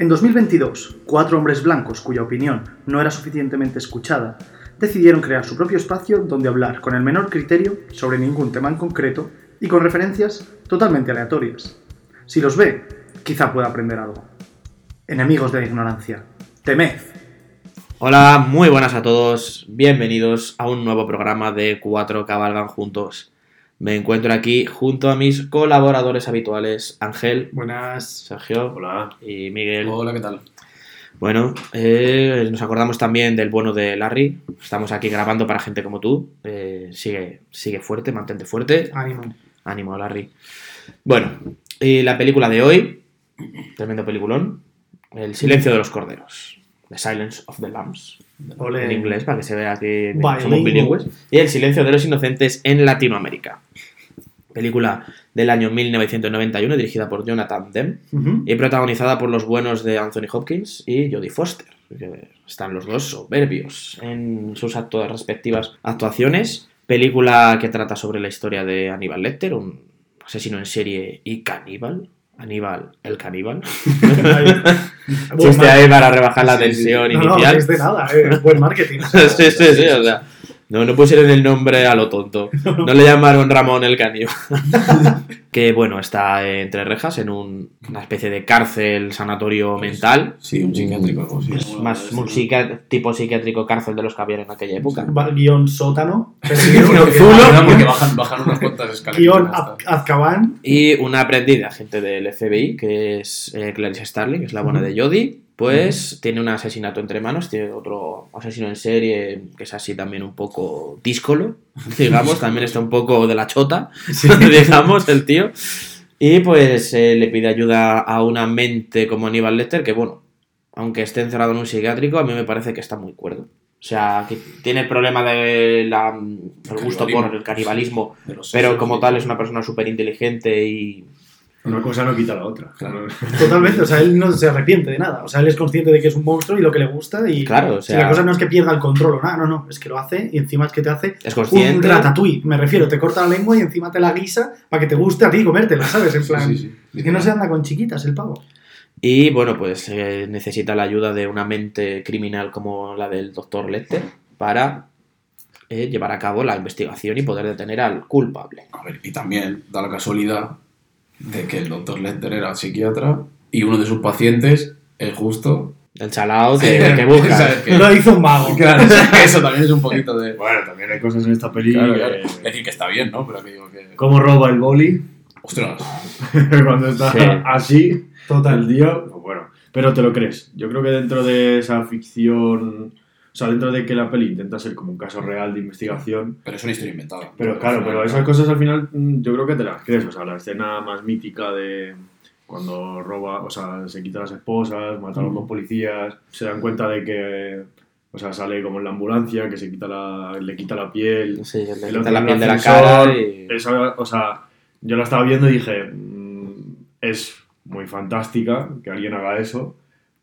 En 2022, cuatro hombres blancos cuya opinión no era suficientemente escuchada decidieron crear su propio espacio donde hablar con el menor criterio sobre ningún tema en concreto y con referencias totalmente aleatorias. Si los ve, quizá pueda aprender algo. Enemigos de la ignorancia, temed. Hola, muy buenas a todos. Bienvenidos a un nuevo programa de Cuatro Cabalgan Juntos. Me encuentro aquí junto a mis colaboradores habituales, Ángel, Buenas. Sergio Hola. y Miguel. Hola, ¿qué tal? Bueno, eh, nos acordamos también del bueno de Larry. Estamos aquí grabando para gente como tú. Eh, sigue, sigue fuerte, mantente fuerte. Ánimo. Ánimo, Larry. Bueno, y la película de hoy, tremendo peliculón, El silencio de los corderos. The Silence of the Lambs. En inglés, para que se vea que somos bilingües. Y El silencio de los inocentes en Latinoamérica. Película del año 1991, dirigida por Jonathan Demme y protagonizada por los buenos de Anthony Hopkins y Jodie Foster. que están los dos soberbios en sus actu- respectivas actuaciones. Película que trata sobre la historia de Aníbal Lecter, un asesino en serie y caníbal. Aníbal, el caníbal. Chiste ahí para rebajar la Sí, sí, tensión No, no, inicial. es de nada, eh. buen marketing. sí, sí, sí, o sea. No, no pusieron el nombre a lo tonto. No le llamaron Ramón el caníbal. que bueno, está entre rejas en un- una especie de cárcel sanatorio mental. Sí, un psiquiátrico, algo así. Es más un psiqui- tipo psiquiátrico cárcel de los que había en aquella época. Va- Guión sótano. Zulo. Zulo, porque bajan, bajan unas cuantas escaleras. Guión ya está. Az- Azkaban. Y una aprendiz de agente del FBI, que es eh, Clarice Starling, que es la buena de Jodie, pues tiene un asesinato entre manos, tiene otro asesino en serie que es así también un poco díscolo, digamos, también está un poco de la chota, digamos, el tío. Y pues eh, le pide ayuda a una mente como Aníbal Lecter, que bueno, aunque esté encerrado en un psiquiátrico, a mí me parece que está muy cuerdo. O sea, que tiene el problema de la, el gusto por el canibalismo, De los pero como sí. tal es una persona súper inteligente y Una cosa no quita la otra. Claro. Totalmente, o sea, él no se arrepiente de nada. O sea, él es consciente de que es un monstruo y lo que le gusta. Y Claro, o si sea- la cosa no es que pierda el control o nada, no, no, es que lo hace y encima es que te hace es un consciente. ratatouille. Me refiero, te corta la lengua y encima te la guisa para que te guste a ti comértela, ¿sabes? En plan, sí, sí. es que no se anda con chiquitas el pavo. Y bueno, pues eh, necesita la ayuda de una mente criminal como la del doctor Lecter para eh, llevar a cabo la investigación y poder detener al culpable. A ver, y también da la casualidad de que el doctor Lester era psiquiatra y uno de sus pacientes es justo. El chalao que, que busca. ¿Sabes qué? Lo hizo un mago. Claro, eso también es un poquito de. Bueno, también hay cosas en esta. Claro, que- claro. Es decir, que está bien, ¿no? Pero que digo que. ¿Cómo roba el boli? Ostras. Cuando está Sí. así, Total. el tío. Pues bueno, pero te lo crees. Yo creo que dentro de esa ficción. O sea, dentro de que la peli intenta ser como un caso real de investigación. Pero es una historia inventada. Pero claro, pero esas cosas al final mm, yo creo que te las crees. O sea, la escena más mítica de cuando roba, o sea, se quita las esposas, mata a los dos policías, se dan cuenta de que, o sea, sale como en la ambulancia, que se quita la, le quita la piel, Sí, le el quita la piel el de la cara y... esa- o sea, yo la estaba viendo y dije, mm, es muy fantástica que alguien haga eso,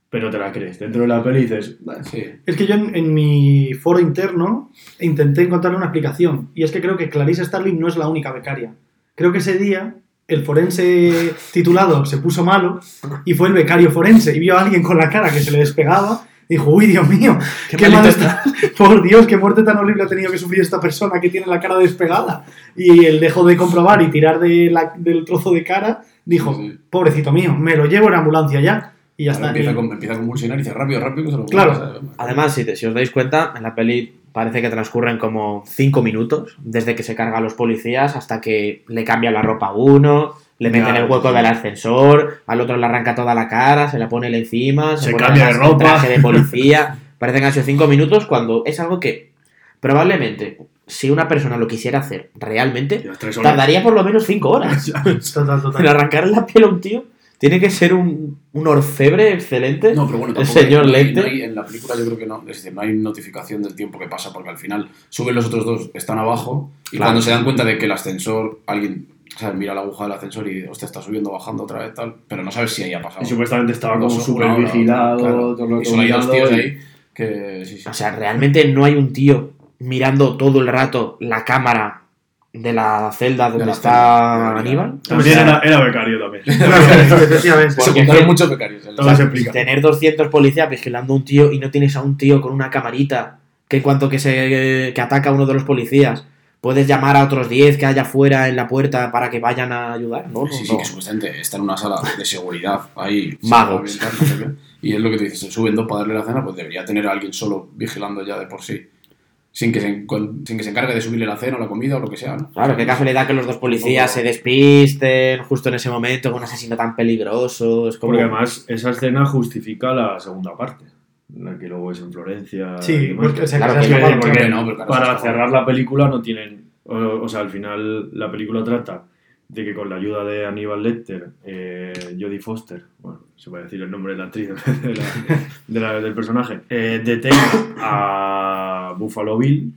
pero te la crees. Dentro de la peli dices, "Bueno, Sí. Es que yo en, en mi foro interno intenté encontrarle una explicación. Y es que creo que Clarice Starling no es la única becaria. Creo que ese día el forense titulado se puso malo y fue el becario forense y vio a alguien con la cara que se le despegaba. y Dijo, uy, Dios mío, qué, mal malito está. Por Dios, qué muerte tan horrible ha tenido que sufrir esta persona que tiene la cara despegada. Y él dejó de comprobar y tirar de la- del trozo de cara. Dijo, pobrecito mío, me lo llevo en ambulancia ya. Y ya Ahora está. empieza, Y- a con- empieza a convulsionar y dice rápido, rápido, que se lo Claro. ¿sabes? Además, si, te- si os dais cuenta, en la peli parece que transcurren como 5 minutos, desde que se carga a los policías hasta que le cambia la ropa a uno, le meten Ya, el hueco sí. del ascensor, al otro le arranca toda la cara, se la pone encima, Se pone cambia de ropa. traje de policía. Parece que han sido 5 minutos cuando es algo que probablemente, si una persona lo quisiera hacer realmente, las tres horas". tardaría por lo menos 5 horas. Total, total. En arrancar la piel a un tío tiene que ser un, un orfebre excelente. No, pero bueno, El señor hay- no hay- Lecter. no hay- en la película yo creo que no. Es decir, no hay notificación del tiempo que pasa porque al final suben los otros dos, están abajo y Claro. cuando se dan cuenta de que el ascensor, alguien o sea, mira la aguja del ascensor y hostia, está subiendo, bajando otra vez, tal, pero no sabes si ahí ha pasado. Y supuestamente estaba como súper vigilado. claro. todo lo Y solo hay dos tíos y- ahí que sí, sí. O sea, realmente no hay un tío mirando todo el rato la cámara de la celda donde la está celda, Aníbal. También era, era becario también. Efectivamente. Porque es que- muchos becarios. se explica. Tener 200 policías vigilando a un tío y no tienes a un tío con una camarita que en cuanto que se que ataca a uno de los policías puedes llamar a otros 10 que haya fuera en la puerta para que vayan a ayudar. No, no, Sí, sí, no. que supuestamente está en una sala de seguridad ahí. Magos. Y es lo que te dices, se suben dos para darle la cena, pues debería tener a alguien solo vigilando ya de por sí. Sin que, se, con- sin que se encargue de subirle la cena o la comida o lo que sea, ¿no? Claro, qué casualidad que los dos policías se despisten justo en ese momento con un asesino tan peligroso. Es como... Porque además esa escena justifica la segunda parte, la que luego es en Florencia. Sí, porque, Claro se porque claro. no, pero claro, para cerrar la película no tienen. O, o sea, al final la película trata de que con la ayuda de Aníbal Lecter, eh, Jodie Foster, bueno, se puede decir el nombre de la actriz de la- de la- del personaje, eh, detenga a Buffalo Bill,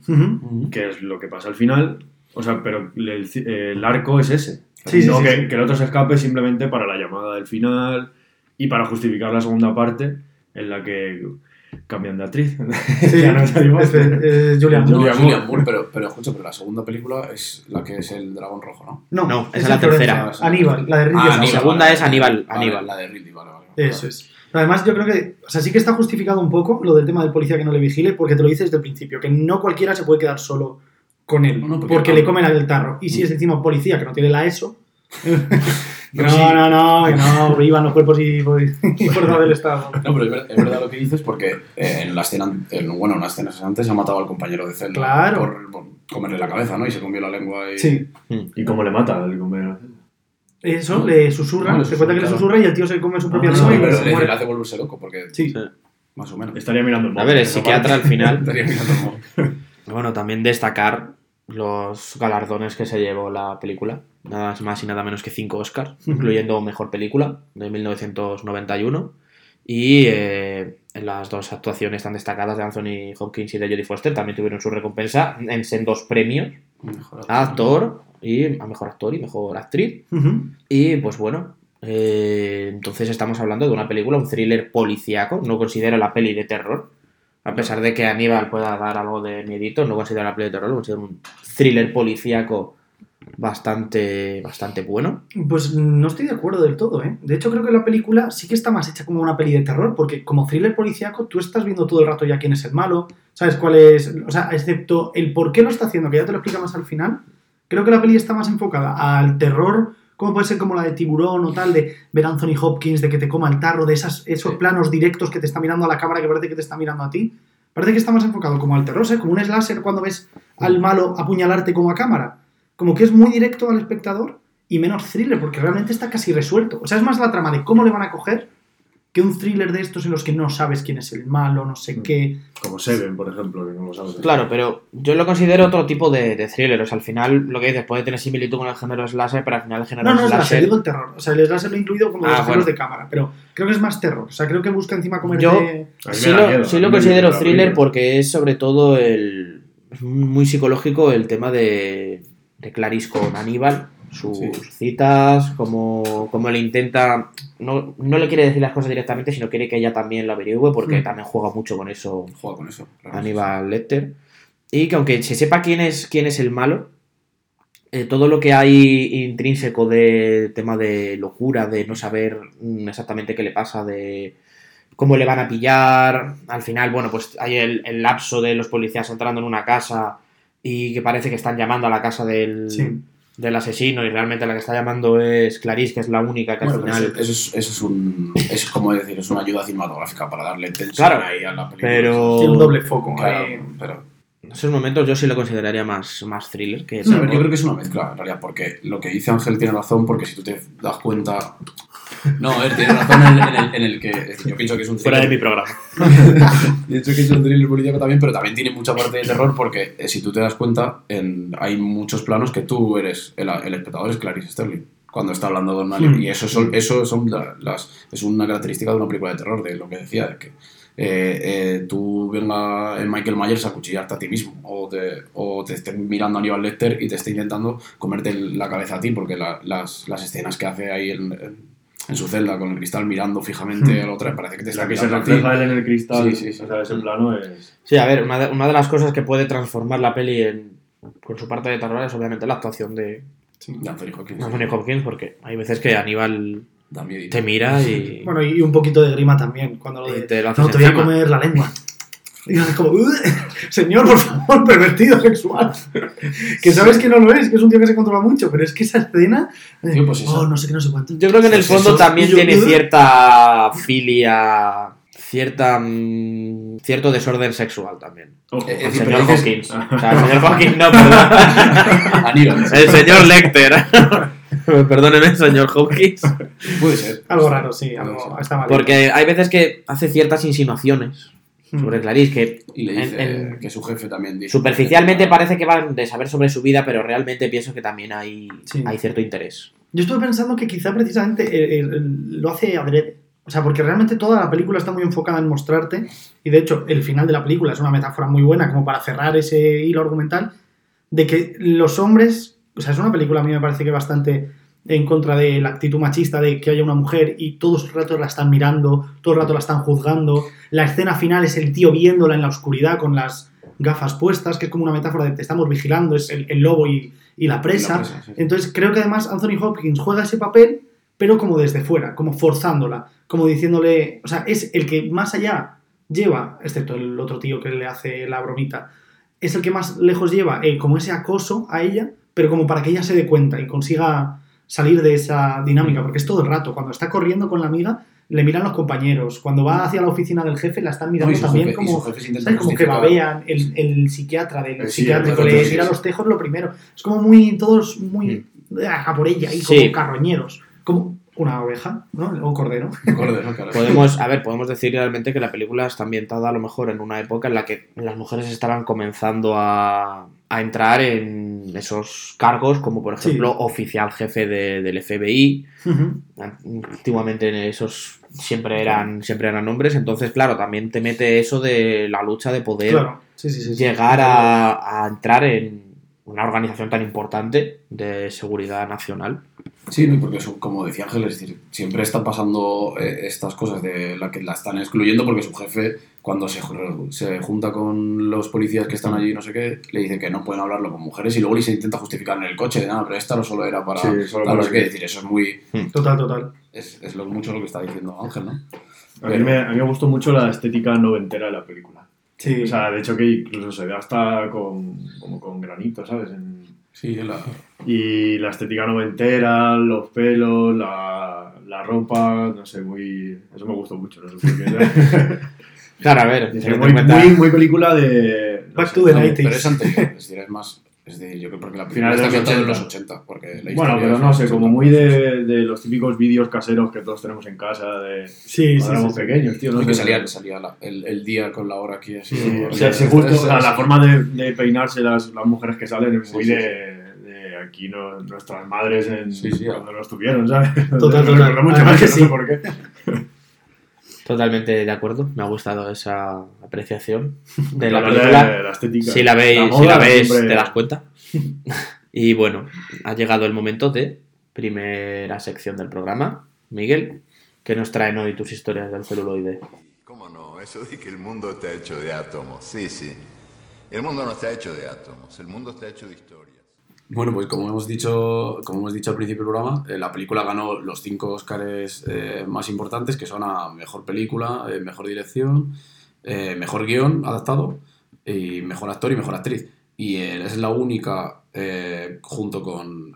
que es lo que pasa al final. O sea, pero el, el arco es ese. Sí, sí, no sí, que, sí. que el otro se escape simplemente para la llamada del final y para justificar la segunda parte en la que cambian de actriz. Sí, Ya no es Jodie es, Foster. es Julian Moore. Julian Moore. Moore, pero, pero escucha, pero la segunda película es la que es el dragón rojo, ¿no? No, No, esa es es la tercera. Aníbal, la de Ridley Ah, La. Aníbal, segunda vale, es Aníbal, vale, Aníbal. La de Ridley, vale, vale. Eso es. Pero además, yo creo que, o sea, sí que está justificado un poco lo del tema del policía que no le vigile, porque te lo dices desde el principio, que no cualquiera se puede quedar solo con él, No, no, porque- porque, le comen el tarro. Y si es encima policía que no tiene la ESO. No, no, sí. no, no, que no, vivan los cuerpos y, y fuerza del Estado. No, pero es ver- es verdad lo que dices porque eh, en la escena, en, bueno, en las escenas antes se ha matado al compañero de celda Claro. por, por comerle la cabeza, ¿no? Y se comió la lengua y... Sí, ¿Y cómo le mata al comer? eso, le susurra, No, le se cuenta que le susurra. y el tío se come su propia Ah, lengua Sí, y pero se le, muere. le hace volverse loco porque... Sí. Más o menos. Estaría mirando el A móvil, ver, el psiquiatra al final. Estaría mirando el móvil. Bueno, también destacar los galardones que se llevó la película. Nada más y nada menos que 5 Oscars, incluyendo Mejor Película de 1991. Y eh, en las dos actuaciones tan destacadas de Anthony Hopkins y de Jodie Foster también tuvieron su recompensa en sendos premios Mejor a actor y a mejor actor y mejor actriz. Y pues bueno, eh, entonces estamos hablando de una película, un thriller policíaco. No considero la peli de terror. A pesar de que Aníbal pueda dar algo de miedito, no considero la peli de terror, lo considero un thriller policíaco bastante, bastante bueno. Pues no estoy de acuerdo del todo, ¿eh? De hecho, creo que la película sí que está más hecha como una peli de terror, porque como thriller policíaco, tú estás viendo todo el rato ya quién es el malo, sabes cuál es. O sea, excepto el por qué lo está haciendo, que ya te lo explica más al final, creo que la peli está más enfocada al terror, como puede ser como la de tiburón o tal, de ver Anthony Hopkins, de que te coma el tarro, de esas, esos Sí. planos directos que te está mirando a la cámara que parece que te está mirando a ti. Parece que está más enfocado como al terror, ¿sabes? Como un slasher cuando ves al malo apuñalarte como a cámara. Como que es muy directo al espectador y menos thriller, porque realmente está casi resuelto. O sea, es más la trama de cómo le van a coger que un thriller de estos en los que no sabes quién es el malo, no sé Mm. qué. Como Seven, por ejemplo, que no lo sabes. Claro, pero yo lo considero otro tipo de, de thriller. O sea, al final lo que dices puede tener similitud con el género slasher, pero al final el género No, no es la slasher. digo el terror. O sea, el slasher lo he incluido como Ah, los bueno. de cámara, pero creo que es más terror. O sea, creo que busca encima comerte... Yo- me Sí lo, miedo, sí lo considero thriller miedo. porque es sobre todo el. es muy psicológico el tema de, de Clarice con Aníbal, sus Sí. citas, como, como le intenta. No, no le quiere decir las cosas directamente, sino quiere que ella también lo averigüe, porque Mm. también juega mucho con eso Juega con eso. claro. Aníbal Lecter. Y que aunque se sepa quién es, quién es el malo, eh, todo lo que hay intrínseco de tema de locura, de no saber mm, exactamente qué le pasa, de cómo le van a pillar, al final, bueno, pues hay el, el lapso de los policías entrando en una casa y que parece que están llamando a la casa del, Sí. Del asesino y realmente la que está llamando es Clarice, que es la única que Bueno, al final... eso, eso es, eso es un. Es como decir, es una ayuda cinematográfica para darle tensión Claro, ahí a la película. pero- Tiene un doble foco. Claro, ahí. pero. En esos momentos yo sí lo consideraría más, más thriller que terror. yo creo que es una mezcla, en realidad, porque lo que dice Ángel tiene razón, porque si tú te das cuenta. No, ver, tiene razón en, en el, en el que. yo pienso que es un Fuera de mi thriller. programa. De hecho, que es un thriller policíaco también, pero también tiene mucha parte de terror, porque eh, si tú te das cuenta, en, hay muchos planos que tú eres. El, el espectador es Clarice Sterling. Cuando está hablando Don Allen. Mm. Y eso son, eso son la- las. Es una característica de una película de terror, de lo que decía, de que eh, eh, tú venga en Michael Myers a cuchillarte a ti mismo o te, o te esté mirando a Aníbal Lecter y te esté intentando comerte la cabeza a ti porque la- las, las escenas que hace ahí en, en- en su celda con el cristal mirando fijamente Hmm. a la otra parece que te está La que se mirando a ti. refleja él en el cristal, Sí, sí, sí. o sea, ese plano es... Sí, a ver, una de, una de las cosas que puede transformar la peli en, por su parte de terror es obviamente la actuación de De Anthony Hopkins. Anthony Hopkins, porque hay veces que Aníbal Da miedo. te mira y, Bueno, y un poquito de grima también, cuando lo y de... te lo haces No, te voy a comer la lengua. Y es como, "Ugh, señor, por favor, pervertido sexual. Que sabes que no lo es, que es un tío que se controla mucho, pero es que esa escena. eh, Tío, pues oh, no sé qué, no sé cuánto. Yo creo que en el fondo eso, también yo- tiene cierta filia, cierta cierto cierto desorden sexual también. Ojo. Eh, El Sí, señor Hawkins. O sea, el señor Hawkins no, perdón. El señor Lecter. Perdóneme, señor Hawkins. Puede ser. Algo raro, sí, algo, ser. está mal. Porque hay veces que hace ciertas insinuaciones Mm. sobre Clarice que Y le dice en- que su jefe también dice. superficialmente parece que van de saber sobre su vida, pero realmente pienso que también hay, Sí. hay cierto interés. Yo estuve pensando que quizá precisamente eh, eh, lo hace adrede. O sea, porque realmente toda la película está muy enfocada en mostrarte, y de hecho el final de la película es una metáfora muy buena como para cerrar ese hilo argumental, de que los hombres, o sea, es una película a mí me parece que bastante en contra de la actitud machista de que haya una mujer y todos el rato la están mirando, todo el rato la están juzgando. La escena final es el tío viéndola en la oscuridad con las gafas puestas, que es como una metáfora de te estamos vigilando, es el, el lobo y, y la presa. presa, sí. Entonces creo que además Anthony Hopkins juega ese papel, pero como desde fuera, como forzándola, como diciéndole, o sea, es el que más allá lleva, excepto el otro tío que le hace la bromita, es el que más lejos lleva eh, como ese acoso a ella, pero como para que ella se dé cuenta y consiga salir de esa dinámica, porque es todo el rato, cuando está corriendo con la amiga, le miran los compañeros, cuando va hacia la oficina del jefe, la están No, mirando también jefe- como... Como que babean el, el psiquiatra del Eh, sí, psiquiátrico, le sí. los tejos lo primero. Es como muy, todos muy a por ella, y Sí. como carroñeros. Como una oveja, ¿no? O un cordero. Acorde, ¿no? Claro. Podemos, a ver, podemos decir realmente que la película está ambientada a lo mejor en una época en la que las mujeres estaban comenzando a, a entrar en esos cargos, como por Sí. ejemplo oficial jefe de- del FBI. Antiguamente esos siempre eran, siempre eran hombres, entonces claro, también te mete eso de la lucha de poder claro. Sí, sí, sí. sí. llegar a, a entrar en una organización tan importante de seguridad nacional. Sí, no, porque eso, como decía Ángel, es decir, siempre están pasando eh, estas cosas de la que la están excluyendo porque su jefe, cuando se, ju- se junta con los policías que están allí, no sé qué, le dice que no pueden hablarlo con mujeres y luego le se intenta justificar en el coche de nada, pero esta no solo era para. Sí, solo para no para sé qué que- decir, eso es muy. Total, total. Es, es lo, mucho lo que está diciendo Ángel, ¿no? A mí, me, a mí me gustó mucho la estética noventera de la película. Sí. O sea, de hecho que incluso se ve hasta con, como con granito, ¿sabes? En- Sí, la, y la estética noventera, los pelos, la, la ropa, no sé, muy... Eso me gustó mucho, no sé por qué. Claro, a ver, muy, muy, muy película de... no Back sé. to the no, 90s. pero es anterior, es decir, es más. Es de, yo creo porque la de está ambientada en 80. los 80. Porque la Bueno, pero no sé, 80. como muy de, de los típicos vídeos caseros que todos tenemos en casa de Sí, cuando éramos pequeños, tío. ¿no? Y que salía, salía la- el, el día con la hora aquí así. Sí, ¿no? o sea, sí, justo, sea, la forma de, de peinarse las, las mujeres que salen es muy Sí, sí, de, de aquí no, nuestras madres en, Sí, sí, cuando nos tuvieron, ¿sabes? Total, total. mucho, no que sé sí. por qué. Totalmente de acuerdo, me ha gustado esa apreciación de la película. de la estética. Si la, veis, La si la ves, siempre- te das cuenta. y bueno, ha llegado el momento de primera sección del programa. Miguel, que nos traen hoy tus historias del celuloide? ¿Cómo no? Eso de que el mundo está hecho de átomos. Sí, sí. El mundo no está hecho de átomos, el mundo está hecho de historias. Bueno, pues como hemos dicho, como hemos dicho al principio del programa, eh, la película ganó los cinco Oscars eh, más importantes, que son a Mejor Película, eh, Mejor Dirección, Mejor Guión Adaptado, y Mejor Actor y Mejor Actriz. Y es la única, eh, junto con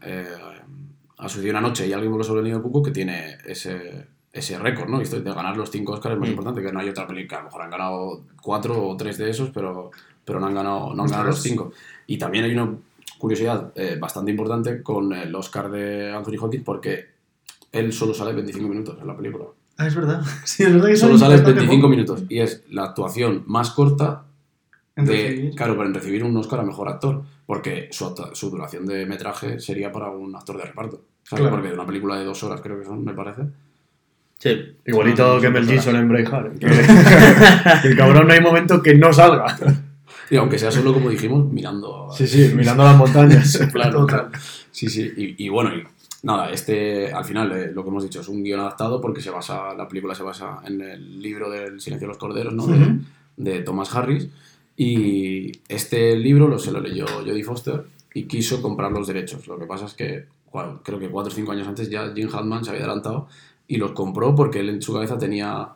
A sucedido una noche y Alguien voló sobre el nido de Cuco, que tiene ese, ese récord, ¿no? Esto de ganar los cinco Oscars más Mm. importante, que no hay otra película, a lo mejor han ganado cuatro o tres de esos, pero, pero no han ganado, no han ganado los cinco. Y también hay una curiosidad eh, bastante importante con el Oscar de Anthony Hopkins porque él solo sale 25 minutos en la película. Ah, es verdad. Sí, es verdad que Solo sale bastante 25 poco. minutos y es la actuación más corta En de, recibir. claro, para recibir un Oscar a Mejor Actor porque su, duración de metraje sería para un actor de reparto. ¿sabes? Claro. Porque de una película de dos horas creo que son, me parece. Sí. Igualito Ah, que Mel Gibson en Braveheart. El cabrón no hay momento que no salga. Y aunque sea solo, como dijimos, mirando... Sí, sí, mirando las montañas. claro, claro. Sí, sí. Y, y bueno, y nada, este al final eh, lo que hemos dicho es un guion adaptado porque se basa, la película se basa en el libro del Silencio de los Corderos, ¿no? De- Ujú. de, Thomas Harris. Y este libro lo, se lo leyó Jodie Foster y quiso comprar los derechos. Lo que pasa es que bueno, creo que cuatro o cinco años antes ya Jim Hammond se había adelantado y los compró porque él en su cabeza tenía,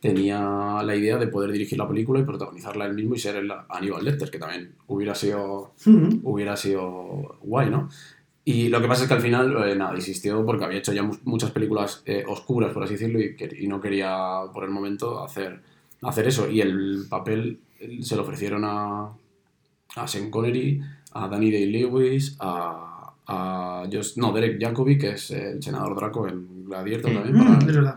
tenía la idea de poder dirigir la película y protagonizarla él mismo y ser el Aníbal Lecter, que también hubiera sido, hubiera sido guay, ¿no? Y lo que pasa es que al final, eh, nada, insistió porque había hecho ya mu- muchas películas eh, oscuras, por así decirlo, y, que- y no quería por el momento hacer, hacer eso. Y el papel eh, se lo ofrecieron a, a Sean Connery, a Danny Day-Lewis, a, a Josh- no, Derek Jacobi, que es el senador Draco en Gladiator también. Mm, para- es verdad.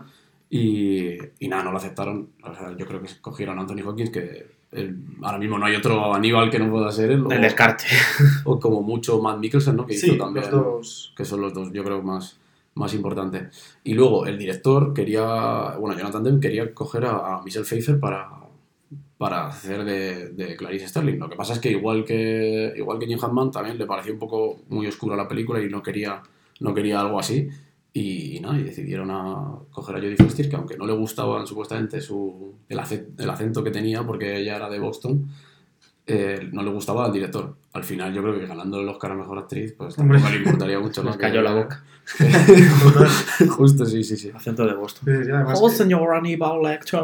Y, y nada, no lo aceptaron. O sea, yo creo que cogieron a Anthony Hopkins, que eh, ahora mismo no hay otro Aníbal que no pueda ser él. O, El descarte. o como mucho Matt Mikkelsen, ¿no? Que Sí, hizo también. los dos. Que son los dos, yo creo, más, más importantes. Y luego el director quería, bueno, Jonathan Demme quería coger a, a Michelle Pfeiffer para, para hacer de, de Clarice Sterling. Lo que pasa es que igual que, igual que Jim Hammond, también le pareció un poco muy oscura la película y no quería, no quería algo así. Y, nada, y decidieron a coger a Jodie Foster, que aunque no le gustaba supuestamente su, el, ace- el acento que tenía, porque ella era de Boston, eh, no le gustaba al director. Al final yo creo que ganándole el Oscar a Mejor Actriz, pues Hombre. tampoco le importaría mucho. Nos ¿no? cayó Que- la boca. Justo, sí, sí, sí. Acento de Boston. Sí, además Oh, que- señor Aníbal Lecter.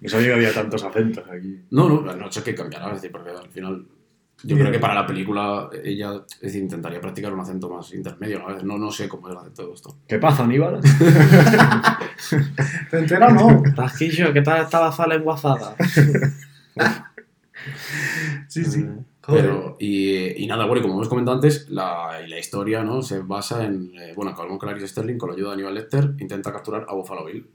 No sabía que había tantos acentos aquí. No, no, no sé qué cambiará, es decir, porque al final yo creo que para la película ella es decir, intentaría practicar un acento más intermedio. ¿no? No, no sé cómo es el acento de esto. ¿Qué pasa, Aníbal? ¿Te entera no? Rasquillo, ¿qué tal está la sala enguazada? Sí, sí. Pero, y, y nada, bueno, y como hemos comentado antes, la, y la historia ¿no? se basa en, eh, bueno, como Clarice Sterling, con la ayuda de Aníbal Lecter, intenta capturar a Buffalo Bill,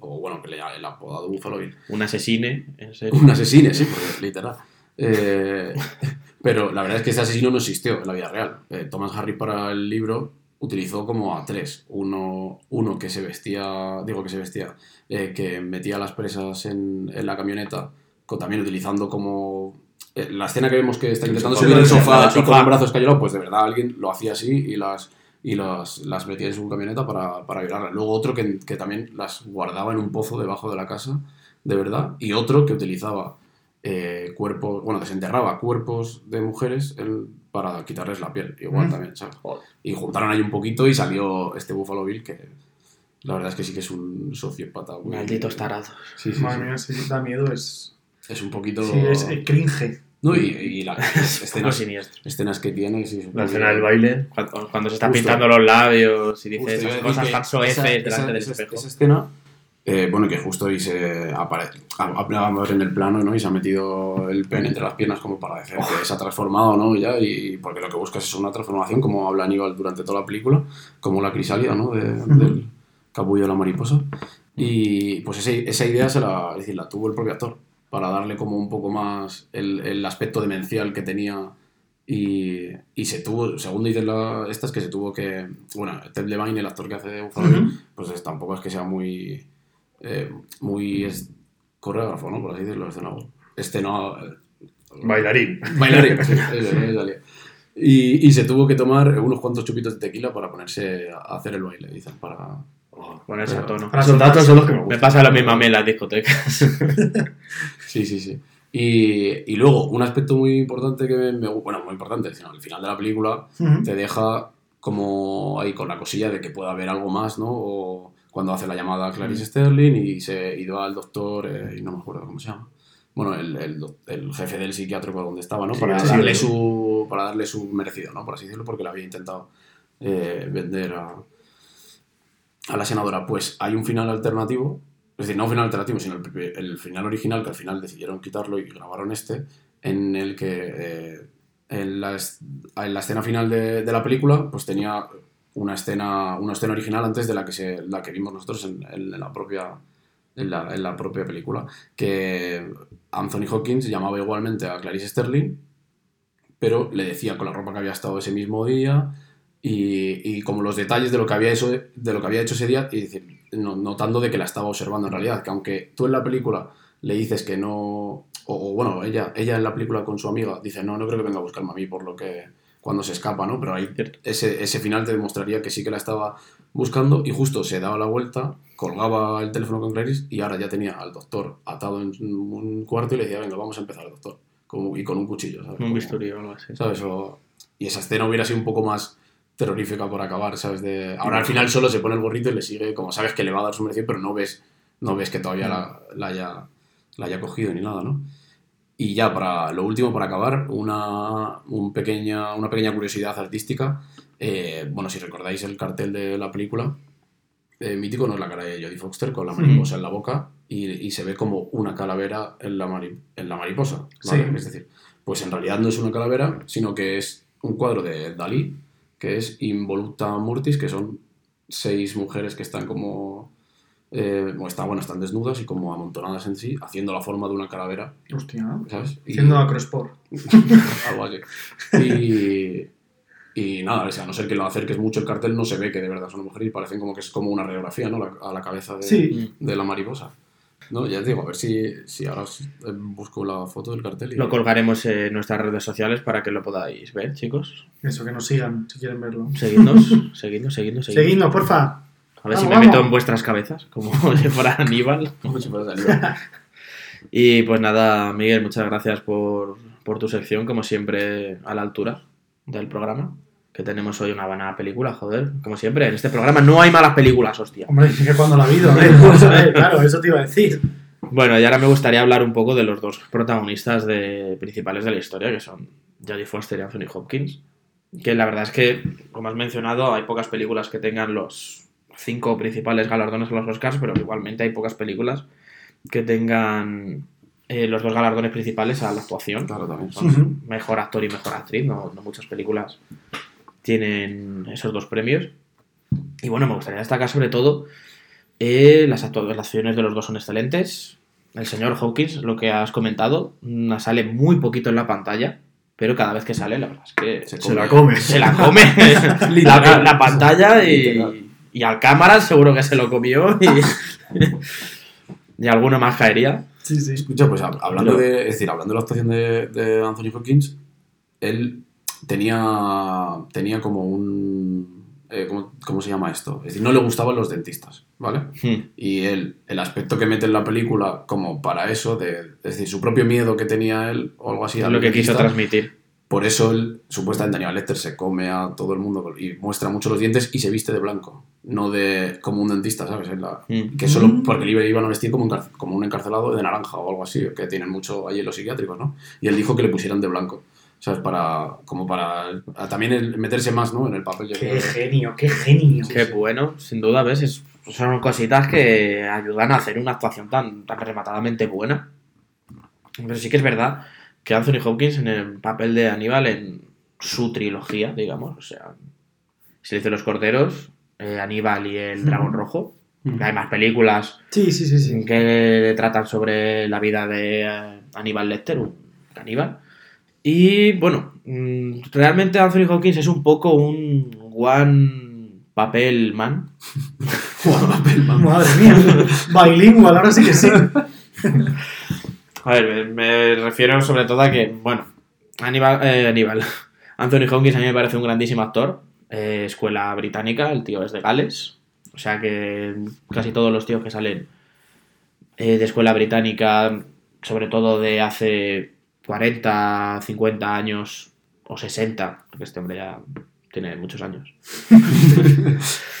o bueno, que le el apodado Buffalo Bill. Un asesine, en serio. Un asesino, sí, porque, literal. Eh, pero la verdad es que ese asesino no existió en la vida real. Eh, Thomas Harris para el libro utilizó como a tres. Uno, uno que se vestía, digo que se vestía, eh, que metía a las presas en, en la camioneta, con- también utilizando como... eh, la escena que vemos que está intentando subir el sofá. y con los brazos cayó, pues de verdad alguien lo hacía así y las, y las, las metía en su camioneta para, para violarlas. Luego otro que, que también las guardaba en un pozo debajo de la casa, de verdad, y otro que utilizaba eh, cuerpos, bueno, desenterraba cuerpos de mujeres en- para quitarles la piel, igual Mm. también, ¿sabes? Y juntaron ahí un poquito y salió este Buffalo Bill que la verdad es que sí que es un sociópata. muy- Malditos tarados. Sí, sí, Madre sí. mía, sí, da miedo, es. Es un poquito... Sí, es eh, cringe. No, y, y las escenas, escenas que tiene, sí, La escena del baile. Cuando, cuando se está Justo. pintando los labios y dice Justo, esas cosas tan soeces delante esa- del espejo. Esa escena, eh, bueno, que justo ahí se aparece, en el plano, ¿no? Y se ha metido el pen entre las piernas como para decir que se ha transformado, ¿no? Ya, y porque lo que buscas es una transformación, como habla Aníbal durante toda la película, como la crisálida, ¿no? De- Del capullo de la mariposa. Y pues ese- esa idea se la, es decir, la tuvo el propio actor, para darle como un poco más el, el aspecto demencial que tenía y, y se tuvo, según dicen estas, que se tuvo que. Bueno, Ted Levine, el actor que hace de Buffalo Bill, Ujú. pues es- tampoco es que sea muy. Eh, muy es- coreógrafo, ¿no? Por así decirlo, escenógrafo. Esceno. Bailarín. Bailarín, sí, eso, eso salía. Y, y se tuvo que tomar unos cuantos chupitos de tequila para ponerse a hacer el baile, dicen, para. Ponerse a tono. Para Esos datos son los que me Me gustan. pasa lo mismo a mí en las discotecas. Sí, sí, sí. Y, y luego, un aspecto muy importante que me, me Bueno, muy importante, sino al final de la película Ujú. te deja como ahí con la cosilla de que pueda haber algo más, ¿no? O cuando hace la llamada a Mm. Clarice Sterling y se y va al doctor, eh, y no me acuerdo cómo se llama. Bueno, el, el, jefe del psiquiátrico donde estaba, ¿no? Para, sí, darle sí. su, para darle su merecido, ¿no? Por así decirlo, porque le había intentado eh, vender a, a la senadora. Pues hay un final alternativo, es decir, no un final alternativo, sino el, final original, que al final decidieron quitarlo y grabaron este, en el que eh, en, la, en la escena final de, de la película, pues tenía una escena, una escena original antes de la que, se, la que vimos nosotros en, la propia en la, en la propia película, que Anthony Hopkins llamaba igualmente a Clarice Sterling, pero le decía con la ropa que había estado ese mismo día y, y como los detalles de lo que había hecho, de lo que había hecho ese día y notando de que la estaba observando en realidad, que aunque tú en la película le dices que no, o, o bueno, ella, ella en la película con su amiga dice, no, no creo que venga a buscarme a mí por lo que, cuando se escapa, ¿no? Pero ahí ese, ese final te demostraría que sí que la estaba buscando y justo se daba la vuelta, colgaba el teléfono con Clarice y ahora ya tenía al doctor atado en un cuarto y le decía, venga, vamos a empezar, doctor. Como, y con un cuchillo, ¿sabes? Un bisturí o algo así. ¿sabes? O- y esa escena hubiera sido un poco más terrorífica por acabar, ¿sabes? De, ahora al final solo se pone el gorrito y le sigue, como sabes que le va a dar su merecido, pero no ves, no ves que todavía la, la haya, la haya cogido ni nada, ¿no? Y ya para lo último, para acabar, una, un pequeña, una pequeña curiosidad artística. Eh, bueno, si recordáis el cartel de la película, eh, mítico no es la cara de Jodie Foster con la mariposa en la boca y, y se ve como una calavera en la, mari- en la mariposa. ¿vale? Sí. Es decir, pues en realidad no es una calavera, sino que es un cuadro de Dalí, que es Involuta Mortis, que son seis mujeres que están como... eh, o están, bueno, están desnudas y como amontonadas en sí, haciendo la forma de una calavera, Hostia. ¿sabes? Y- Haciendo acrosport. algo así. Y, y nada, o sea, a no ser que lo acerques mucho el cartel, no se ve que de verdad son mujeres y parecen como que es como una radiografía, ¿no? La- a la cabeza de, Sí. de la mariposa. No, ya te digo, a ver si, si ahora os- eh, busco la foto del cartel. Y... Lo colgaremos en nuestras redes sociales para que lo podáis ver, chicos. Eso, que nos sigan si quieren verlo. Seguidnos, seguidnos, seguidnos, seguidnos. Seguidnos, porfa. A ver si Vamos, me vamos. meto en vuestras cabezas, como si fuera Aníbal. Como si fuera Aníbal. Y pues nada, Miguel, muchas gracias por, por tu sección, como siempre, a la altura del programa. Que tenemos hoy una buena película, joder. Como siempre, en este programa no hay malas películas, hostia. Hombre, es que cuando la ha habido, ¿eh? Claro, eso te iba a decir. Bueno, y ahora me gustaría hablar un poco de los dos protagonistas de, principales de la historia, que son Jodie Foster y Anthony Hopkins. Que la verdad es que, como has mencionado, hay pocas películas que tengan los cinco principales galardones a los Oscars, pero igualmente hay pocas películas que tengan eh, los dos galardones principales a la actuación. Claro, también. Son mejor actor y mejor actriz, no, no muchas películas tienen esos dos premios. Y bueno, me gustaría destacar sobre todo eh, las actuaciones de los dos son excelentes. El señor Hawkins, lo que has comentado, mm, sale muy poquito en la pantalla, pero cada vez que sale, la verdad es que Se Se la come. se la come la, la pantalla y. y al cámara seguro que se lo comió y, y alguno más caería. Sí, sí. Escucha, pues hab- hablando Pero- de, es decir, hablando de la actuación de, de Anthony Hopkins, él tenía, tenía como un... eh, ¿cómo, cómo se llama esto? Es decir, no le gustaban los dentistas, ¿vale? Hmm. Y él, el aspecto que mete en la película como para eso, de, es decir, su propio miedo que tenía él o algo así. Es lo que quiso transmitir. Por eso él, supuestamente Daniel Lecter se come a todo el mundo y muestra mucho los dientes y se viste de blanco, no de como un dentista, ¿sabes? En la- Mm. que solo porque le iba- iban a vestir como un, como un encarcelado de naranja o algo así, que tienen mucho allí en los psiquiátricos, ¿no? Y él dijo que le pusieran de blanco, ¿sabes? Para, como para a también el meterse más, ¿no? En el papel. yo creo. Qué genio, qué genio. Qué bueno, sin duda, ¿ves? Es- son cositas que ayudan a hacer una actuación tan, tan rematadamente buena. Pero sí que es verdad que Anthony Hopkins en el papel de Aníbal en su trilogía, digamos, o sea, Silencio de los Corderos, eh, Aníbal y el Dragón Rojo. que Hay más películas Sí, sí, sí, sí. que tratan sobre la vida de eh, Aníbal Lecter, un caníbal. Y bueno, mm, realmente Anthony Hopkins es un poco un one papel man. Madre mía. Bilingüe, ahora sí que sí. A ver, me, refiero sobre todo a que, bueno, Aníbal, eh, Aníbal. Anthony Hopkins a mí me parece un grandísimo actor. Eh, escuela británica, el tío es de Gales. O sea que casi todos los tíos que salen eh, de escuela británica, sobre todo de hace 40, 50 años o 60, porque este hombre ya tiene muchos años,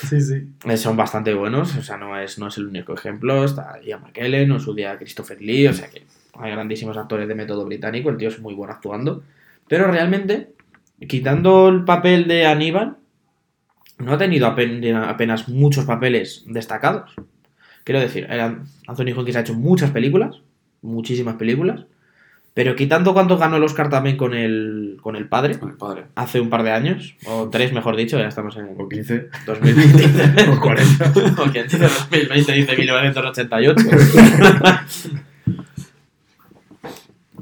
Sí, sí. eh, son bastante buenos. O sea, no es, no es el único ejemplo. Está Ian McKellen o su día Christopher Lee. O sea que hay grandísimos actores de método británico. El tío es muy bueno actuando. Pero realmente, quitando el papel de Aníbal, no ha tenido apen- apenas muchos papeles destacados. Quiero decir, Anthony Hopkins ha hecho muchas películas, muchísimas películas, pero quitando cuánto ganó el Oscar también con el, con el padre, Con el padre. hace un par de años, o tres mejor dicho, ya estamos en O 15. 2020. O 40. Porque dice 2020, dice 1988.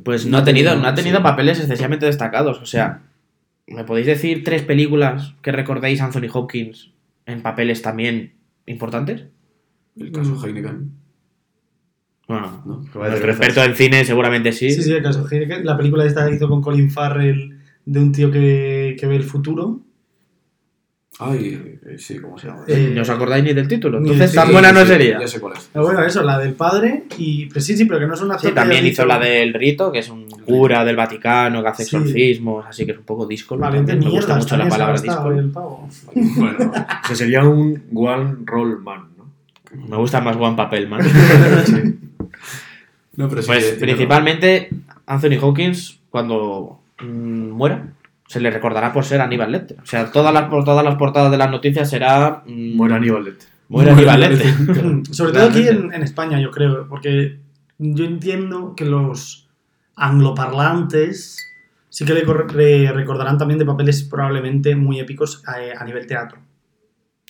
Pues no ha tenido, no ha tenido papeles excesivamente destacados. O sea, ¿me podéis decir tres películas que recordéis a Anthony Hopkins en papeles también importantes? El caso Mm. Heineken. Bueno, ¿no? Nuestro experto en cine seguramente sí. Sí, sí, el caso. Heineken, La película esta que hizo con Colin Farrell de un tío que, que ve el futuro. Ay, eh, sí, ¿cómo se llama? Eh, ¿No os acordáis ni del título? Entonces, tan Sí, buena no sí, sería. Ya sé cuál es. Pero bueno, eso, la del padre y... Pues sí, sí, pero que no es una Sí, también hizo la del rito, que es un cura del Vaticano que hace Sí. exorcismos, así que es un poco disco. Me gusta mucho la palabra disco. el pavo. Bueno, o sea, sería un one roll man, ¿no? Me gusta más Juan Papel, man. No, pero sí Pues que principalmente Anthony Hawkins, cuando mm, muera, se le recordará por ser Aníbal Lecter. O sea, todas las, todas las portadas de las noticias será. mm, Muera Aníbal Lecter. Muere Aníbal Lecter. Sobre todo aquí en, en España, yo creo, porque yo entiendo que los angloparlantes sí que le, le recordarán también de papeles probablemente muy épicos a, a nivel teatro.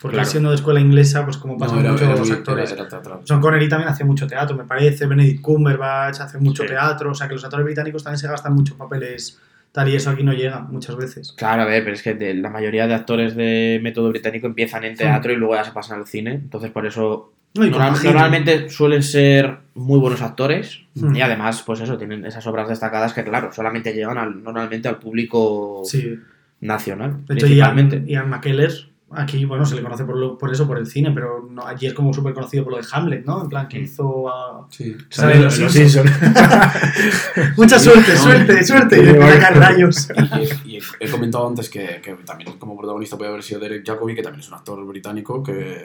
Porque Claro. siendo de escuela inglesa, pues como pasa No, mucho con los actores. era- era. Sean Connery también hacía mucho teatro, me parece. Benedict Cumberbatch hace mucho Sí. teatro. O sea que los actores británicos también se gastan muchos papeles tal y eso aquí no llega muchas veces. Claro, a ver, pero es que de- la mayoría de actores de método británico empiezan en teatro y luego ya se pasan al cine. Entonces, por eso No, normal- normalmente suelen ser muy buenos actores Hmm. y además, pues eso, tienen esas obras destacadas que, claro, solamente llegan al- normalmente al público Sí. nacional. De hecho, principalmente. Ian, Ian McKellen, aquí, bueno, se le conoce por, lo- por eso, por el cine, pero no, allí es como súper conocido por lo de Hamlet, ¿no? En plan, que hizo a... Sí. Los los Simpsons. Mucha suerte, No, suerte, suerte. Y Sí, le vale. sacan rayos. Y, y he comentado antes que, que también como protagonista puede haber sido Derek Jacobi, que también es un actor británico que,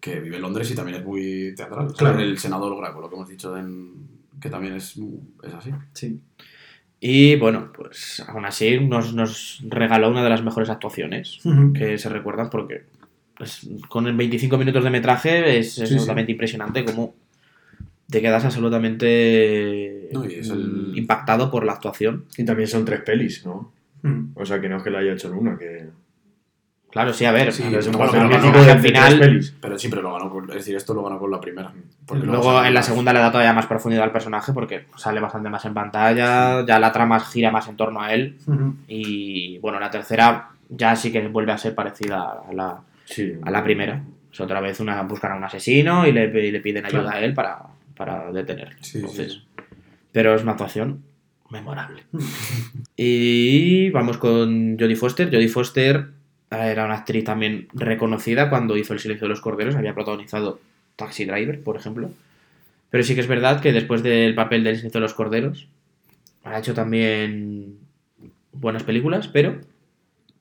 que vive en Londres y también es muy teatral. O sea, Claro. El senador Graco, lo que hemos dicho, en- que también es, es así. Sí. Y bueno, pues aún así nos, nos regaló una de las mejores actuaciones que se recuerdan porque pues, con el 25 minutos de metraje es, es Sí, sí. absolutamente impresionante como te quedas absolutamente No, y es el- impactado por la actuación. Y también son tres pelis, ¿no? Ujú. O sea, que no es que la haya hecho en una, que... Claro, sí, a ver. Sí, es un de, al de final- pelis. Pero sí, pero lo ganó con, es decir, esto lo ganó con la primera. Luego en la más. segunda le da todavía más profundidad al personaje porque sale bastante más en pantalla, ya la trama gira más en torno a él y bueno, la tercera ya sí que vuelve a ser parecida a la, Sí. a la primera. Es otra vez una, buscan a un asesino y le, y le piden ayuda Claro. a él para, para detenerlo. Entonces. Pero es una actuación memorable. y vamos con Jodie Foster. Jodie Foster era una actriz también reconocida cuando hizo El silencio de los corderos. Había protagonizado Taxi Driver, por ejemplo. Pero sí que es verdad que después del papel del silencio de los corderos ha hecho también buenas películas, pero